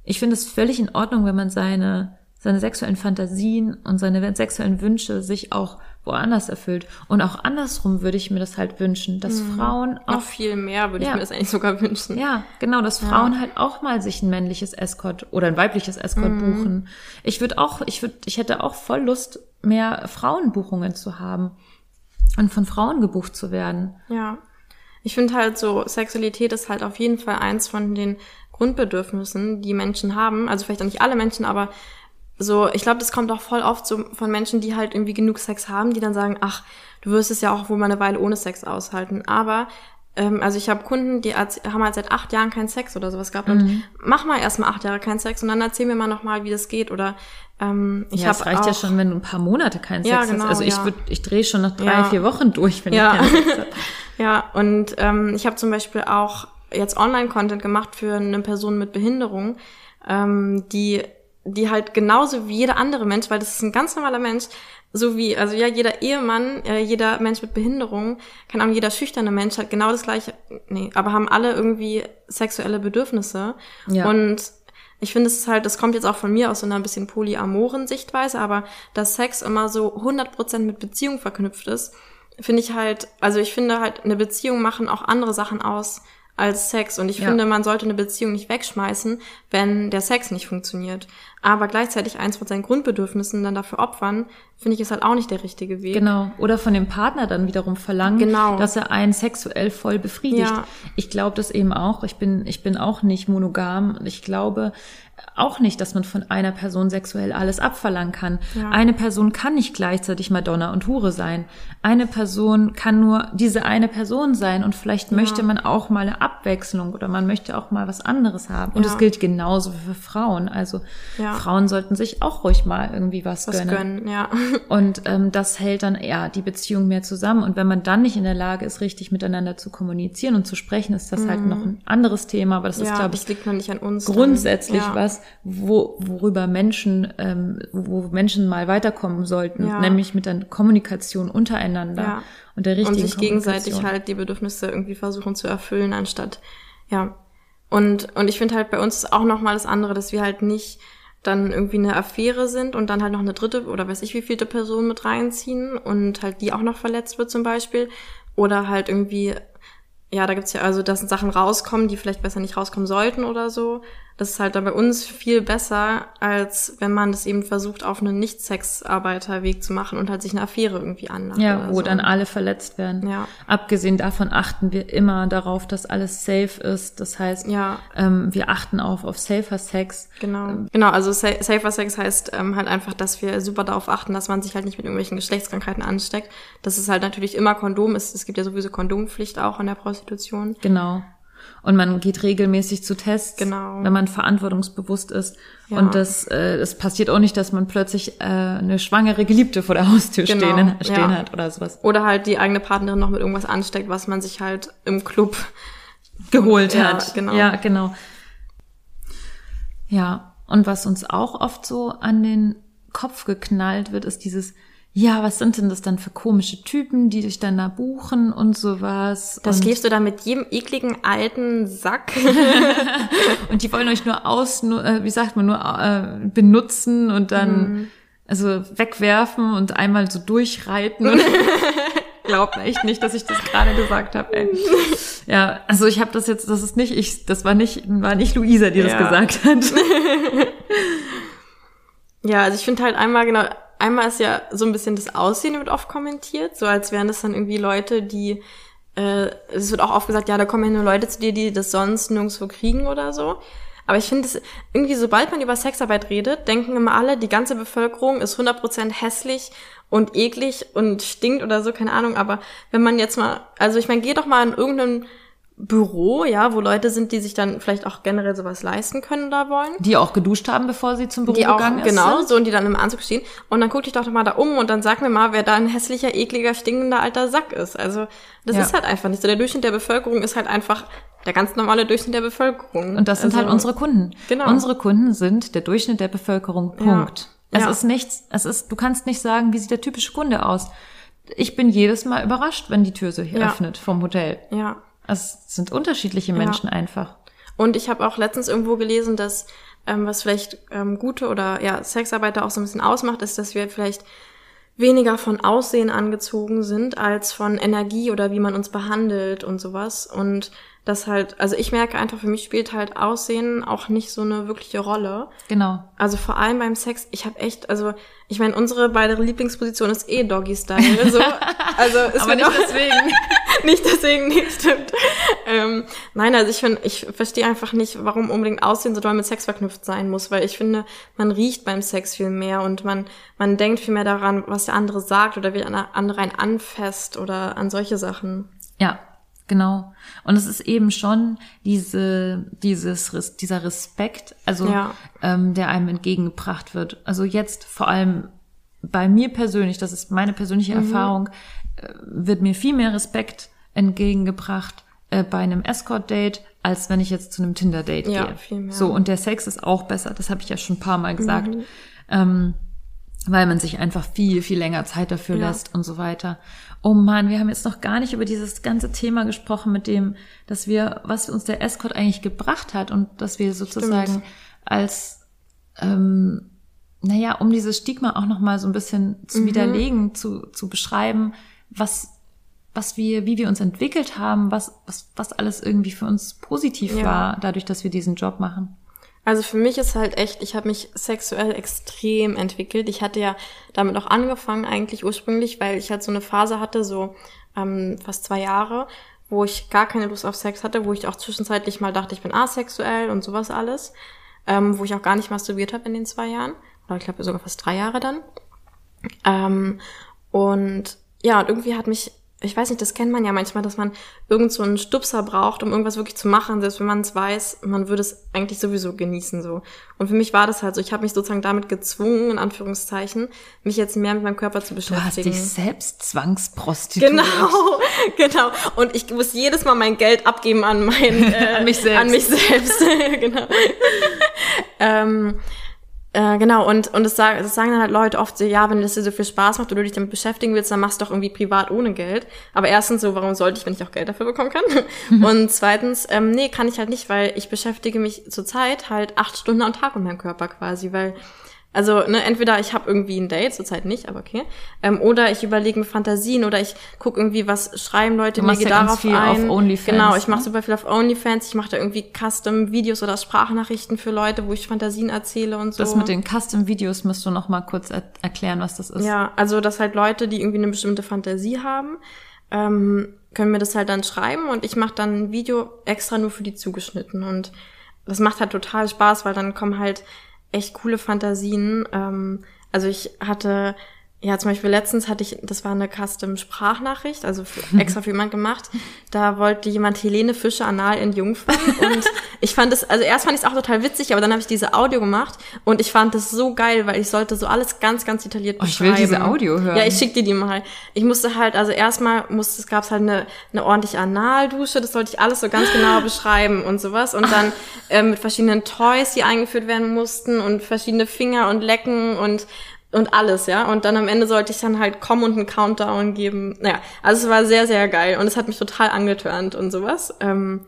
ich finde es völlig in Ordnung, wenn man seine, seine sexuellen Fantasien und seine sexuellen Wünsche sich auch woanders erfüllt. Und auch andersrum würde ich mir das halt wünschen, dass Frauen Noch auch viel mehr würde Ja. ich mir das eigentlich sogar wünschen. ja, genau, dass Frauen halt auch mal sich ein männliches Escort oder ein weibliches Escort buchen. Ich würde auch, ich würde, ich hätte auch voll Lust, mehr Frauenbuchungen zu haben und von Frauen gebucht zu werden. Ja. Ich finde halt so, Sexualität ist halt auf jeden Fall eins von den Grundbedürfnissen, die Menschen haben. Also vielleicht auch nicht alle Menschen, aber so, ich glaube, das kommt auch voll oft so von Menschen, die halt irgendwie genug Sex haben, die dann sagen, ach, du wirst es ja auch wohl mal eine Weile ohne Sex aushalten. Aber ähm, also ich habe Kunden, die als, haben halt seit acht Jahren keinen Sex oder sowas gehabt und mach mal erst mal acht Jahre keinen Sex und dann erzähl mir mal nochmal, wie das geht. Oder ähm, ich ja, habe es reicht auch, ja schon, wenn du ein paar Monate keinen Ja, Sex genau, hast. Also ich ja. würde, ich drehe schon nach drei, Ja. vier Wochen durch, wenn Ja. ich keinen Sex habe. Ja, und ähm, ich habe zum Beispiel auch jetzt Online-Content gemacht für eine Person mit Behinderung, ähm, die, die halt genauso wie jeder andere Mensch, weil das ist ein ganz normaler Mensch, so wie, also ja, jeder Ehemann, äh, jeder Mensch mit Behinderung, keine Ahnung, jeder schüchterne Mensch hat genau das gleiche, nee, aber haben alle irgendwie sexuelle Bedürfnisse. Ja. Und ich finde, es ist halt, das kommt jetzt auch von mir aus so einer ein bisschen polyamoren Sichtweise, aber dass Sex immer so 100% mit Beziehung verknüpft ist, finde ich halt, also ich finde halt, eine Beziehung machen auch andere Sachen aus als Sex. Und ich Ja. finde, man sollte eine Beziehung nicht wegschmeißen, wenn der Sex nicht funktioniert. Aber gleichzeitig eins von seinen Grundbedürfnissen dann dafür opfern, finde ich, ist halt auch nicht der richtige Weg. Genau. Oder von dem Partner dann wiederum verlangen, Genau. dass er einen sexuell voll befriedigt. Ja. Ich glaube das eben auch. Ich bin, ich bin auch nicht monogam. Und ich glaube auch nicht, dass man von einer Person sexuell alles abverlangen kann. Ja. Eine Person kann nicht gleichzeitig Madonna und Hure sein. Eine Person kann nur diese eine Person sein und vielleicht möchte man auch mal eine Abwechslung oder man möchte auch mal was anderes haben. Und Ja. es gilt genauso für Frauen. Also Ja. Frauen sollten sich auch ruhig mal irgendwie was, Was gönnen, ja. und ähm, das hält dann eher die Beziehung mehr zusammen. Und wenn man dann nicht in der Lage ist, richtig miteinander zu kommunizieren und zu sprechen, ist das halt noch ein anderes Thema. Aber das ist, Mhm. ja, glaube das ich, liegt noch nicht an uns. grundsätzlich ja. was, wo, worüber Menschen, ähm, wo Menschen mal weiterkommen sollten, Ja. nämlich mit der Kommunikation untereinander Ja. und der und richtigen sich gegenseitig halt die Bedürfnisse irgendwie versuchen zu erfüllen, anstatt, ja. Und, und ich finde halt bei uns ist auch nochmal das andere, dass wir halt nicht dann irgendwie eine Affäre sind und dann halt noch eine dritte oder weiß ich wie vielte Person mit reinziehen und halt die auch noch verletzt wird zum Beispiel. Oder halt irgendwie, ja, da gibt's ja also, dass Sachen rauskommen, die vielleicht besser nicht rauskommen sollten oder so. Das ist halt dann bei uns viel besser, als wenn man das eben versucht, auf einen Nicht-Sexarbeiterweg zu machen und halt sich eine Affäre irgendwie anlacht. Ja, wo so. dann alle verletzt werden. Ja. Abgesehen davon achten wir immer darauf, dass alles safe ist. Das heißt, Ja. ähm, wir achten auf, auf safer Sex. Genau. Genau, also sa Safer Sex heißt ähm, halt einfach, dass wir super darauf achten, dass man sich halt nicht mit irgendwelchen Geschlechtskrankheiten ansteckt. Das ist halt natürlich immer Kondom. Es, es gibt ja sowieso Kondompflicht auch an der Prostitution. Genau. Und man geht regelmäßig zu Tests, Genau. wenn man verantwortungsbewusst ist. Ja. Und das, äh, das passiert auch nicht, dass man plötzlich äh, eine schwangere Geliebte vor der Haustür Genau, stehen, stehen ja. hat oder sowas. Oder halt die eigene Partnerin noch mit irgendwas ansteckt, was man sich halt im Club Geholt Ja, hat. genau. Ja, genau. Ja, und was uns auch oft so an den Kopf geknallt wird, ist dieses, ja, was sind denn das dann für komische Typen, die dich dann da buchen und sowas. Das schläfst du da mit jedem ekligen alten Sack. und die wollen euch nur aus, äh, wie sagt man, nur äh, benutzen und dann also wegwerfen und einmal so durchreiten. Glaubt echt nicht, dass ich das gerade gesagt habe. Ey. Ja, also ich habe das jetzt, das ist nicht ich, das war nicht, war nicht Luisa, die das Ja. gesagt hat. Ja, also ich finde halt einmal genau, einmal ist ja so ein bisschen das Aussehen wird oft kommentiert, so als wären das dann irgendwie Leute, die, äh, es wird auch oft gesagt, ja, da kommen ja nur Leute zu dir, die das sonst nirgendwo kriegen oder so. Aber ich finde es irgendwie, sobald man über Sexarbeit redet, denken immer alle, die ganze Bevölkerung ist 100% hässlich und eklig und stinkt oder so, keine Ahnung. Aber wenn man jetzt mal, also ich meine, geh doch mal in irgendein Büro, ja, wo Leute sind, die sich dann vielleicht auch generell sowas leisten können oder wollen Die auch geduscht haben, bevor sie zum Büro die auch, gegangen ist. genau, so, und die dann im Anzug stehen. Und dann guck dich doch mal da um und dann sag mir mal, wer da ein hässlicher, ekliger, stinkender alter Sack ist. Also, das Ja. ist halt einfach nicht so. Der Durchschnitt der Bevölkerung ist halt einfach der ganz normale Durchschnitt der Bevölkerung. Und das sind also, halt unsere Kunden. Genau. Unsere Kunden sind der Durchschnitt der Bevölkerung. Punkt. Es Ja. ist nichts, es ist, du kannst nicht sagen, wie sieht der typische Kunde aus. Ich bin jedes Mal überrascht, wenn die Tür sich Ja. öffnet vom Hotel. Ja. Es sind unterschiedliche Menschen einfach. Und ich habe auch letztens irgendwo gelesen, dass ähm, was vielleicht ähm, gute oder ja Sexarbeiter auch so ein bisschen ausmacht, ist, dass wir vielleicht weniger von Aussehen angezogen sind als von Energie oder wie man uns behandelt und sowas. Und das halt, also ich merke einfach, für mich spielt halt Aussehen auch nicht so eine wirkliche Rolle. Genau. Also vor allem beim Sex, ich habe echt, also ich meine, unsere beide Lieblingsposition ist eh Doggy-Style. So. Also ist Aber mir nicht deswegen. nicht deswegen, nicht stimmt. Ähm, nein, also ich finde, ich verstehe einfach nicht, warum unbedingt Aussehen so doll mit Sex verknüpft sein muss, weil ich finde, man riecht beim Sex viel mehr und man, man denkt viel mehr daran, was der andere sagt oder wie der andere einen anfasst oder an solche Sachen. Ja, genau. Und es ist eben schon diese, dieses, dieser Respekt, also Ja. ähm, der einem entgegengebracht wird. Also jetzt vor allem bei mir persönlich, das ist meine persönliche Erfahrung, äh, wird mir viel mehr Respekt entgegengebracht äh, bei einem Escort-Date, als wenn ich jetzt zu einem Tinder-Date Ja, gehe. viel mehr. So, und der Sex ist auch besser, das habe ich ja schon ein paar Mal gesagt. Ähm, weil man sich einfach viel, viel länger Zeit dafür Ja. lässt und so weiter. Oh man, wir haben jetzt noch gar nicht über dieses ganze Thema gesprochen mit dem, dass wir, was uns der Escort eigentlich gebracht hat und dass wir sozusagen Stimmt. als, ähm, naja, um dieses Stigma auch noch mal so ein bisschen zu Mhm. widerlegen, zu, zu beschreiben, was, was wir, wie wir uns entwickelt haben, was, was, was alles irgendwie für uns positiv Ja. war, dadurch, dass wir diesen Job machen. Also für mich ist halt echt, ich habe mich sexuell extrem entwickelt. Ich hatte ja damit auch angefangen eigentlich ursprünglich, weil ich halt so eine Phase hatte, so ähm, fast zwei Jahre, wo ich gar keine Lust auf Sex hatte, wo ich auch zwischenzeitlich mal dachte, ich bin asexuell und sowas alles, ähm, wo ich auch gar nicht masturbiert habe in den zwei Jahren. Oder ich glaube sogar fast drei Jahre dann. Ähm, und ja, und irgendwie hat mich, ich weiß nicht, das kennt man ja manchmal, dass man irgend so einen Stupser braucht, um irgendwas wirklich zu machen, selbst wenn man es weiß, man würde es eigentlich sowieso genießen so. Und für mich war das halt so, ich habe mich sozusagen damit gezwungen, in Anführungszeichen, mich jetzt mehr mit meinem Körper zu Du hast beschäftigen. dich selbst zwangsprostituiert. Genau, genau. Und ich muss jedes Mal mein Geld abgeben an mein, äh, An mich selbst. An mich selbst, genau. ähm, äh, genau, und, und das, sagen, das sagen dann halt Leute oft so, ja, wenn das dir so viel Spaß macht oder du dich damit beschäftigen willst, dann machst du doch irgendwie privat ohne Geld. Aber erstens so, warum sollte ich, wenn ich auch Geld dafür bekommen kann? und zweitens, ähm, nee, kann ich halt nicht, weil ich beschäftige mich zurzeit halt acht Stunden am Tag mit meinem Körper quasi, weil also, ne, entweder ich habe irgendwie ein Date, zurzeit nicht, aber okay. Ähm, oder ich überlege mir Fantasien oder ich gucke irgendwie, was schreiben Leute mir ja darauf viel ein. auf OnlyFans, Genau, ich mache ne? super viel auf OnlyFans, ich mache da irgendwie Custom-Videos oder Sprachnachrichten für Leute, wo ich Fantasien erzähle und so. Das mit den Custom-Videos musst du noch mal kurz er erklären, was das ist. Ja, also dass halt Leute, die irgendwie eine bestimmte Fantasie haben, ähm, können mir das halt dann schreiben und ich mache dann ein Video extra nur für die zugeschnitten und das macht halt total Spaß, weil dann kommen halt echt coole Fantasien. Ähm, also ich hatte ja, zum Beispiel letztens hatte ich, das war eine Custom-Sprachnachricht, also für, extra für jemand gemacht. Da wollte jemand Helene Fischer anal in Jungfern und ich fand es, also erst fand ich es auch total witzig, aber dann habe ich diese Audio gemacht und ich fand es so geil, weil ich sollte so alles ganz, ganz detailliert Oh, ich beschreiben. will diese Audio hören. Ja, ich schick dir die mal. Ich musste halt, also erstmal musste, es gab halt eine, eine ordentliche Analdusche, das sollte ich alles so ganz genau beschreiben und sowas. Und dann ähm, mit verschiedenen Toys, die eingeführt werden mussten und verschiedene Finger und Lecken und und alles, ja. Und dann am Ende sollte ich dann halt kommen und einen Countdown geben. Naja, also es war sehr, sehr geil und es hat mich total angetörnt und sowas. Ähm,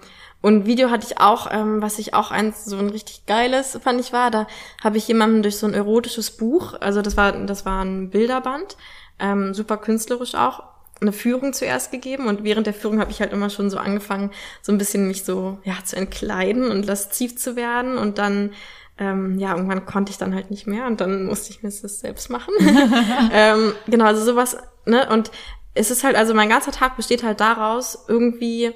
und Video hatte ich auch, ähm, was ich auch eins so ein richtig geiles fand ich war, da habe ich jemanden durch so ein erotisches Buch, also das war das war ein Bilderband, ähm, super künstlerisch auch, eine Führung zuerst gegeben und während der Führung habe ich halt immer schon so angefangen, so ein bisschen mich so ja zu entkleiden und lasziv zu werden und dann ähm, ja, irgendwann konnte ich dann halt nicht mehr und dann musste ich mir das selbst machen. ähm, genau, also sowas, ne? Und es ist halt, also mein ganzer Tag besteht halt daraus, irgendwie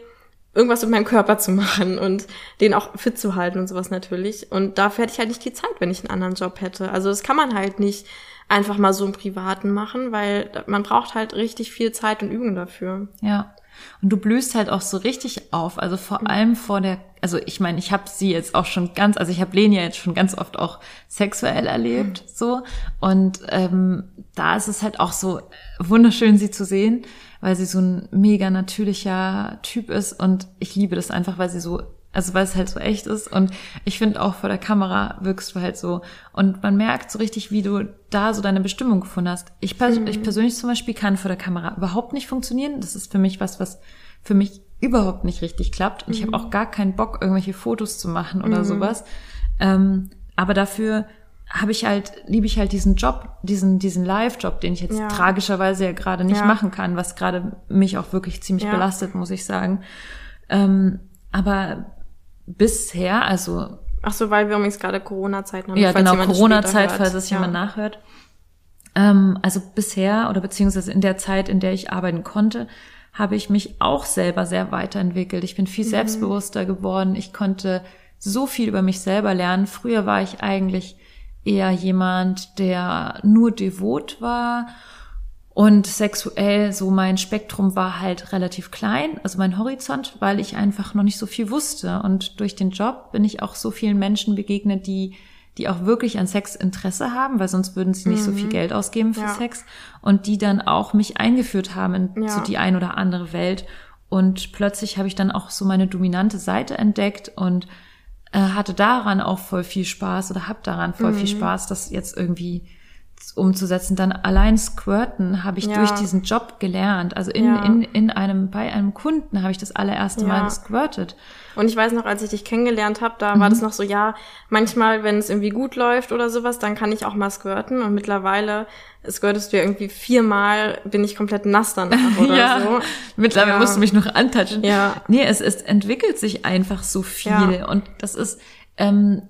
irgendwas mit meinem Körper zu machen und den auch fit zu halten und sowas natürlich. Und dafür hätte ich halt nicht die Zeit, wenn ich einen anderen Job hätte. Also das kann man halt nicht einfach mal so im Privaten machen, weil man braucht halt richtig viel Zeit und Übung dafür. Ja. Und du blühst halt auch so richtig auf. Also vor Mhm. allem vor der, also ich meine, ich habe sie jetzt auch schon ganz, also ich habe Leni ja jetzt schon ganz oft auch sexuell erlebt, Mhm. so. Und ähm, da ist es halt auch so wunderschön, sie zu sehen, weil sie so ein mega natürlicher Typ ist. Und ich liebe das einfach, weil sie so also weil es halt so echt ist. Und ich finde auch vor der Kamera wirkst du halt so. Und man merkt so richtig, wie du da so deine Bestimmung gefunden hast. Ich, pers ich persönlich zum Beispiel kann vor der Kamera überhaupt nicht funktionieren. Das ist für mich was, was für mich überhaupt nicht richtig klappt. Und ich habe auch gar keinen Bock, irgendwelche Fotos zu machen oder sowas. Ähm, aber dafür habe ich halt, liebe ich halt diesen Job, diesen, diesen Live-Job, den ich jetzt Ja. tragischerweise ja gerade nicht Ja. machen kann, was gerade mich auch wirklich ziemlich Ja. belastet, muss ich sagen. Ähm, aber bisher, also Ach so, weil wir übrigens gerade Corona-Zeiten haben. ja genau, Corona-Zeit, falls es jemand nachhört. Ähm, also bisher oder beziehungsweise in der Zeit, in der ich arbeiten konnte, habe ich mich auch selber sehr weiterentwickelt. Ich bin viel Mhm. selbstbewusster geworden. Ich konnte so viel über mich selber lernen. Früher war ich eigentlich eher jemand, der nur devot war und sexuell so mein Spektrum war halt relativ klein, also mein Horizont, weil ich einfach noch nicht so viel wusste. Und durch den Job bin ich auch so vielen Menschen begegnet, die, die auch wirklich an Sex Interesse haben, weil sonst würden sie nicht so viel Geld ausgeben für Ja. Sex. Und die dann auch mich eingeführt haben in Ja. so die ein oder andere Welt. Und plötzlich habe ich dann auch so meine dominante Seite entdeckt und äh, hatte daran auch voll viel Spaß oder hab daran voll Mhm. viel Spaß, das jetzt irgendwie umzusetzen. Dann allein Squirten habe ich Ja. durch diesen Job gelernt. Also in, Ja. in, in einem, bei einem Kunden habe ich das allererste Mal Ja. gesquirtet. Und ich weiß noch, als ich dich kennengelernt habe, da Mhm. war das noch so, ja, manchmal, wenn es irgendwie gut läuft oder sowas, dann kann ich auch mal squirten. Und mittlerweile squirtest du ja irgendwie viermal, bin ich komplett nass danach oder ja, so. mittlerweile Ja. musst du mich noch antatschen. Ja. Nee, es, es entwickelt sich einfach so viel. Ja. Und das ist, ähm,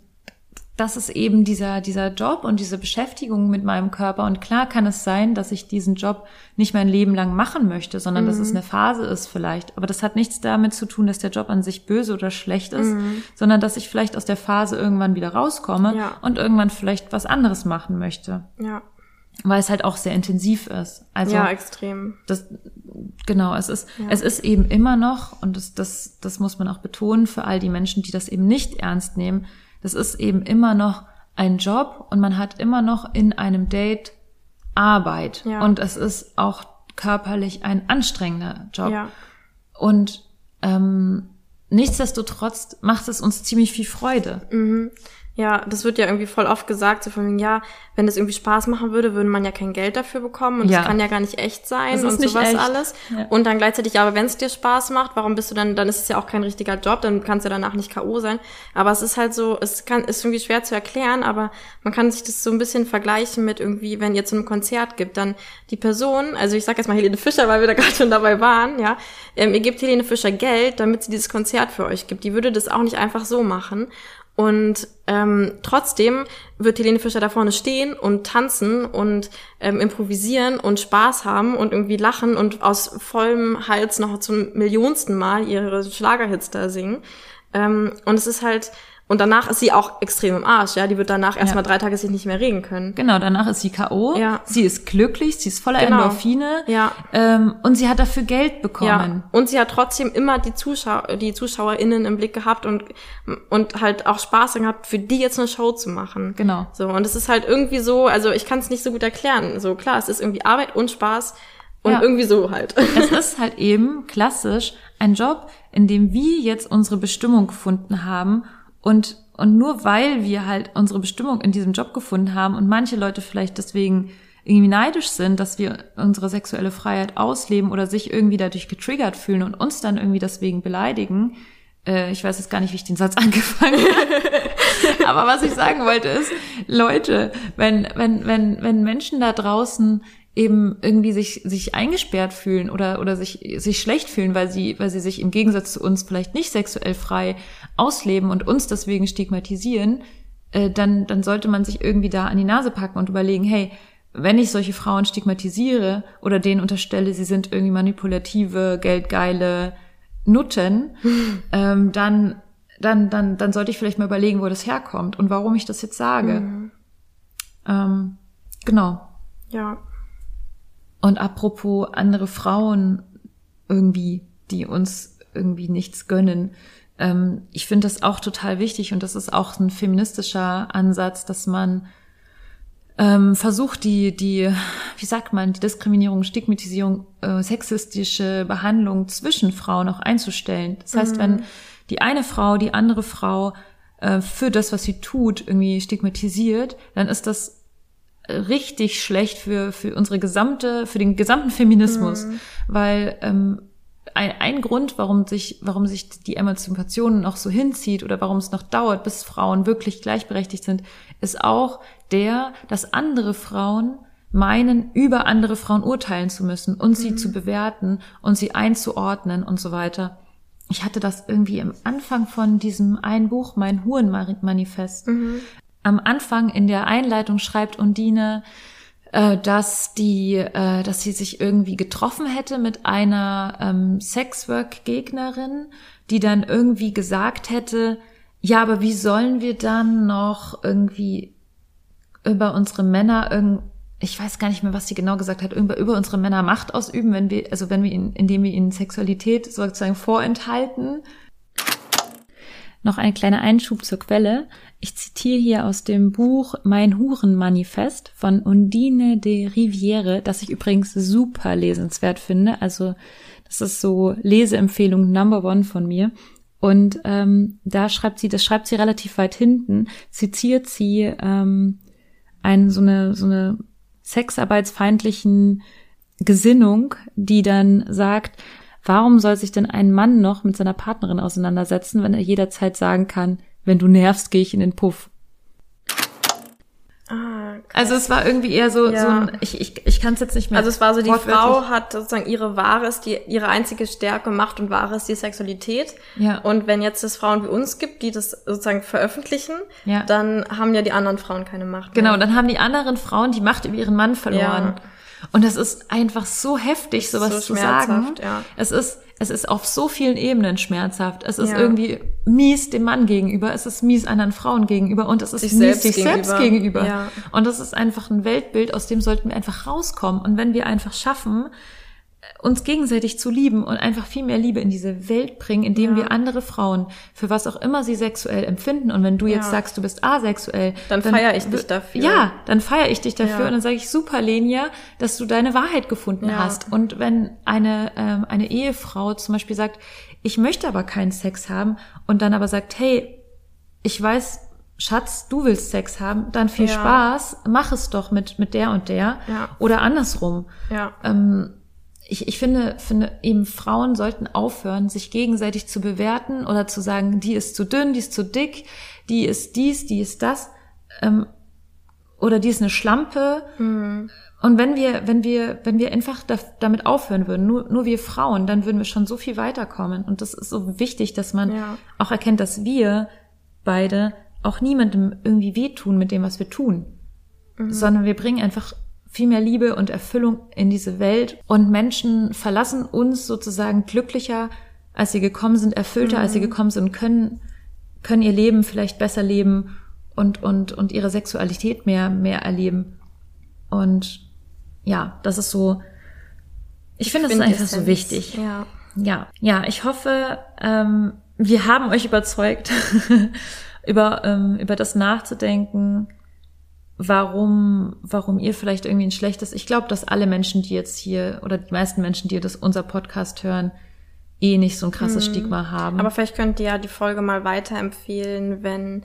das ist eben dieser, dieser Job und diese Beschäftigung mit meinem Körper. Und klar kann es sein, dass ich diesen Job nicht mein Leben lang machen möchte, sondern dass Mhm. es eine Phase ist vielleicht. Aber das hat nichts damit zu tun, dass der Job an sich böse oder schlecht ist, Mhm. sondern dass ich vielleicht aus der Phase irgendwann wieder rauskomme Ja. und irgendwann vielleicht was anderes machen möchte. Ja, Weil es halt auch sehr intensiv ist. Also ja extrem. das genau, es ist es ist eben immer noch und das das das muss man auch betonen für all die Menschen, die das eben nicht ernst nehmen. Das ist eben immer noch ein Job und man hat immer noch in einem Date Arbeit Ja. und es ist auch körperlich ein anstrengender Job Ja. und ähm, nichtsdestotrotz macht es uns ziemlich viel Freude. Ja, das wird ja irgendwie voll oft gesagt, so von ja, wenn das irgendwie Spaß machen würde, würde man ja kein Geld dafür bekommen und Ja. das kann ja gar nicht echt sein Das ist und nicht sowas echt. alles. Ja. Und dann gleichzeitig, aber wenn es dir Spaß macht, warum bist du dann, dann ist es ja auch kein richtiger Job, dann kannst du danach nicht K.O. sein. Aber es ist halt so, es kann, ist irgendwie schwer zu erklären, aber man kann sich das so ein bisschen vergleichen mit irgendwie, wenn ihr zu einem Konzert gibt, dann die Person, also ich sag jetzt mal Helene Fischer, weil wir da gerade schon dabei waren, ja, ähm, ihr gebt Helene Fischer Geld, damit sie dieses Konzert für euch gibt. Die würde das auch nicht einfach so machen. Und ähm, trotzdem wird Helene Fischer da vorne stehen und tanzen und ähm, improvisieren und Spaß haben und irgendwie lachen und aus vollem Hals noch zum millionsten Mal ihre Schlagerhits da singen. Ähm, und es ist halt, und danach ist sie auch extrem im Arsch, ja. Die wird danach erstmal drei Tage sich nicht mehr regen können. Genau, danach ist sie K.O. Ja. Sie ist glücklich, sie ist voller Genau. Endorphine. Ja. Ähm, und sie hat dafür Geld bekommen. Ja, und sie hat trotzdem immer die Zuschauer, die ZuschauerInnen im Blick gehabt und, und halt auch Spaß gehabt, für die jetzt eine Show zu machen. Genau. So, und es ist halt irgendwie so, also ich kann es nicht so gut erklären. So, klar, es ist irgendwie Arbeit und Spaß und Ja. irgendwie so halt. Es ist halt eben klassisch ein Job, in dem wir jetzt unsere Bestimmung gefunden haben und und nur weil wir halt unsere Bestimmung in diesem Job gefunden haben und manche Leute vielleicht deswegen irgendwie neidisch sind, dass wir unsere sexuelle Freiheit ausleben oder sich irgendwie dadurch getriggert fühlen und uns dann irgendwie deswegen beleidigen. Äh, ich weiß jetzt gar nicht, wie ich den Satz angefangen habe. Aber was ich sagen wollte ist, Leute, wenn, wenn, wenn, wenn Menschen da draußen eben irgendwie sich, sich eingesperrt fühlen oder, oder sich, sich schlecht fühlen, weil sie, weil sie sich im Gegensatz zu uns vielleicht nicht sexuell frei ausleben und uns deswegen stigmatisieren, äh, dann, dann sollte man sich irgendwie da an die Nase packen und überlegen, hey, wenn ich solche Frauen stigmatisiere oder denen unterstelle, sie sind irgendwie manipulative, geldgeile Nutten, ähm, dann, dann, dann, dann sollte ich vielleicht mal überlegen, wo das herkommt und warum ich das jetzt sage. Mhm. Ähm, genau. Ja. Und apropos andere Frauen irgendwie, die uns irgendwie nichts gönnen. Ähm, ich finde das auch total wichtig und das ist auch ein feministischer Ansatz, dass man ähm, versucht, die, die, wie sagt man, die Diskriminierung, Stigmatisierung, äh, sexistische Behandlung zwischen Frauen auch einzustellen. Das heißt, wenn die eine Frau die andere Frau äh, für das, was sie tut, irgendwie stigmatisiert, dann ist das richtig schlecht für, für unsere gesamte, für den gesamten Feminismus, weil ähm, ein, ein Grund, warum sich, warum sich die Emanzipation noch so hinzieht oder warum es noch dauert, bis Frauen wirklich gleichberechtigt sind, ist auch der, dass andere Frauen meinen, über andere Frauen urteilen zu müssen und sie zu bewerten und sie einzuordnen und so weiter. Ich hatte das irgendwie am Anfang von diesem einen Buch, mein Hurenmanifest. Am Anfang in der Einleitung schreibt Undine, dass die, äh, dass sie sich irgendwie getroffen hätte mit einer ähm, Sexwork-Gegnerin, die dann irgendwie gesagt hätte, ja, aber wie sollen wir dann noch irgendwie über unsere Männer irgend, ich weiß gar nicht mehr, was sie genau gesagt hat, über, über unsere Männer Macht ausüben, wenn wir, also wenn wir ihnen, indem wir ihnen Sexualität sozusagen vorenthalten. Noch ein kleiner Einschub zur Quelle. Ich zitiere hier aus dem Buch Mein Hurenmanifest von Undine de Riviere, das ich übrigens super lesenswert finde. Also das ist so Leseempfehlung Number One von mir. Und ähm, da schreibt sie, das schreibt sie relativ weit hinten, zitiert sie ähm, ein, so eine, so eine sexarbeitsfeindlichen Gesinnung, die dann sagt, warum soll sich denn ein Mann noch mit seiner Partnerin auseinandersetzen, wenn er jederzeit sagen kann, wenn du nervst, gehe ich in den Puff. Ah, Also es war irgendwie eher so, Ja. so ein, ich, ich, ich kann es jetzt nicht mehr. Also es war so, die Frau hat sozusagen ihre Ware ist, die ihre einzige Stärke, Macht und Ware ist die Sexualität. Ja. Und wenn jetzt es Frauen wie uns gibt, die das sozusagen veröffentlichen, Ja. dann haben ja die anderen Frauen keine Macht. Genau, mehr. dann haben die anderen Frauen die Macht über ihren Mann verloren. Ja. Und das ist einfach so heftig, sowas so zu sagen. ja. Es ist, es ist auf so vielen Ebenen schmerzhaft. Es ist Ja. irgendwie mies dem Mann gegenüber, es ist mies anderen Frauen gegenüber und es ist Sich mies selbst sich selbst gegenüber. gegenüber. Ja. Und das ist einfach ein Weltbild, aus dem sollten wir einfach rauskommen. Und wenn wir einfach schaffen, uns gegenseitig zu lieben und einfach viel mehr Liebe in diese Welt bringen, indem wir andere Frauen, für was auch immer sie sexuell empfinden, und wenn du jetzt Ja. sagst, du bist asexuell, Dann feier ich dich dafür. Ja, dann feiere ich dich dafür Ja. und dann sage ich, super, Lenia, dass du deine Wahrheit gefunden Ja. hast. Und wenn eine, ähm, eine Ehefrau zum Beispiel sagt, ich möchte aber keinen Sex haben und dann aber sagt, hey, ich weiß, Schatz, du willst Sex haben, dann viel Ja. Spaß, mach es doch mit, mit der und der. Ja. Oder andersrum. Ja. Ähm, ich, ich finde, finde eben Frauen sollten aufhören, sich gegenseitig zu bewerten oder zu sagen, die ist zu dünn, die ist zu dick, die ist dies, die ist das, ähm, oder die ist eine Schlampe. Mhm. Und wenn wir, wenn wir, wenn wir einfach da, damit aufhören würden, nur, nur wir Frauen, dann würden wir schon so viel weiterkommen. Und das ist so wichtig, dass man Ja. auch erkennt, dass wir beide auch niemandem irgendwie wehtun mit dem, was wir tun sondern wir bringen einfach viel mehr Liebe und Erfüllung in diese Welt und Menschen verlassen uns sozusagen glücklicher, als sie gekommen sind, erfüllter, als sie gekommen sind können, können ihr Leben vielleicht besser leben und, und, und ihre Sexualität mehr, mehr erleben. Und ja, das ist so, ich finde, das ist einfach so wichtig. Ja. Ja, ja, ich hoffe, ähm, wir haben euch überzeugt, über, ähm, über das nachzudenken, warum, warum ihr vielleicht irgendwie ein schlechtes, ich glaube, dass alle Menschen, die jetzt hier, oder die meisten Menschen, die das unser Podcast hören, eh nicht so ein krasses Stigma haben. Aber vielleicht könnt ihr ja die Folge mal weiterempfehlen, wenn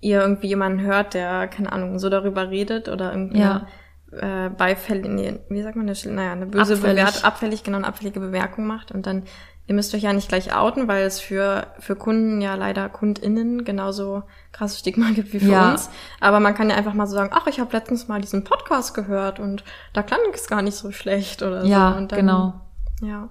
ihr irgendwie jemanden hört, der, keine Ahnung, so darüber redet oder irgendwie Ja. äh, beifällig, nee, wie sagt man das? Naja, eine böse Abfällig. Bewert, abfällig, genau, eine abfällige Bemerkung macht und dann, ihr müsst euch ja nicht gleich outen, weil es für, für Kunden ja leider KundInnen genauso krasses Stigma gibt wie für Ja. uns. Aber man kann ja einfach mal so sagen, ach, ich habe letztens mal diesen Podcast gehört und da klang es gar nicht so schlecht oder Ja, so. Dann, genau. Ja.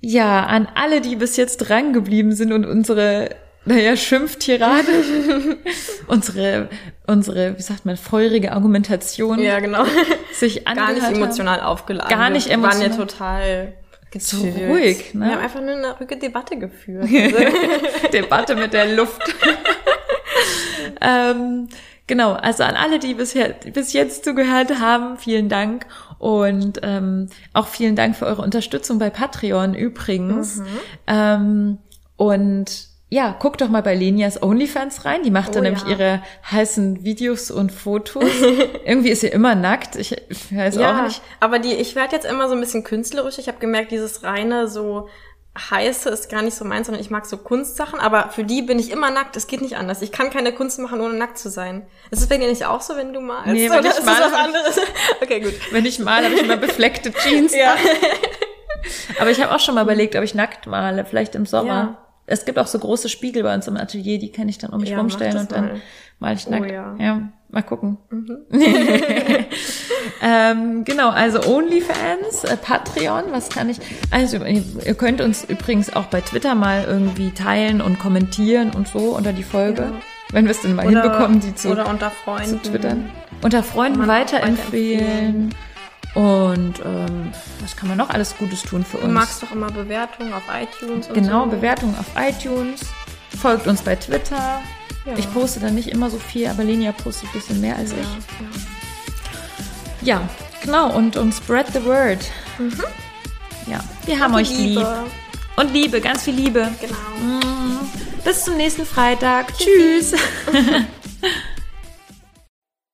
Ja, an alle, die bis jetzt dran geblieben sind und unsere, naja, Schimpftirade, unsere, unsere, wie sagt man, feurige Argumentation Ja, genau. sich Gar angehört nicht haben. emotional aufgeladen. Gar nicht Wir waren ja emotional. total So ruhig, ne? Wir haben einfach nur eine ruhige Debatte geführt. Also, Debatte mit der Luft. ähm, genau, also an alle, die bisher, bis jetzt zugehört haben, vielen Dank. Und ähm, auch vielen Dank für eure Unterstützung bei Patreon übrigens. Mhm. Ähm, und ja, guckt doch mal bei Lenias OnlyFans rein. Die macht da Oh nämlich ja. ihre heißen Videos und Fotos. Irgendwie ist sie immer nackt. Ich, ich weiß auch ja, nicht. aber die, ich werde jetzt immer so ein bisschen künstlerisch. Ich habe gemerkt, dieses reine so heiße ist gar nicht so meins, sondern ich mag so Kunstsachen, aber für die bin ich immer nackt. Es geht nicht anders. Ich kann keine Kunst machen, ohne nackt zu sein. Ist es bei dir nicht auch so, wenn du malst? Nee, wenn Oder ich ist male, das was anderes? Okay, gut. Wenn ich mal, habe ich immer befleckte Jeans. Ja. Aber ich habe auch schon mal überlegt, ob ich nackt male, vielleicht im Sommer. Ja. Es gibt auch so große Spiegel bei uns im Atelier, die kann ich dann um mich Ja, rumstellen und dann mal. mal ich Oh, nackt. ja. Mhm. ja, mal gucken. ähm, genau, also OnlyFans, äh, Patreon, was kann ich? Also ihr, könnt uns übrigens auch bei Twitter mal irgendwie teilen und kommentieren und so unter die Folge, Ja. wenn wir es denn mal hinbekommen, die zu, oder unter zu Freunden. twittern. Unter Freunden weiterempfehlen. Und ähm, was kann man noch alles Gutes tun für Du uns? magst doch immer Bewertungen auf iTunes und Genau, so. Bewertungen auf iTunes. Folgt uns bei Twitter. Ja. Ich poste dann nicht immer so viel, aber Lenia postet ein bisschen mehr als ja, ich. ja. Ja, genau. Und, und spread the word. Ja, wir haben euch lieb. Liebe. Und Liebe, ganz viel Liebe. Genau. Bis zum nächsten Freitag. Tschüss.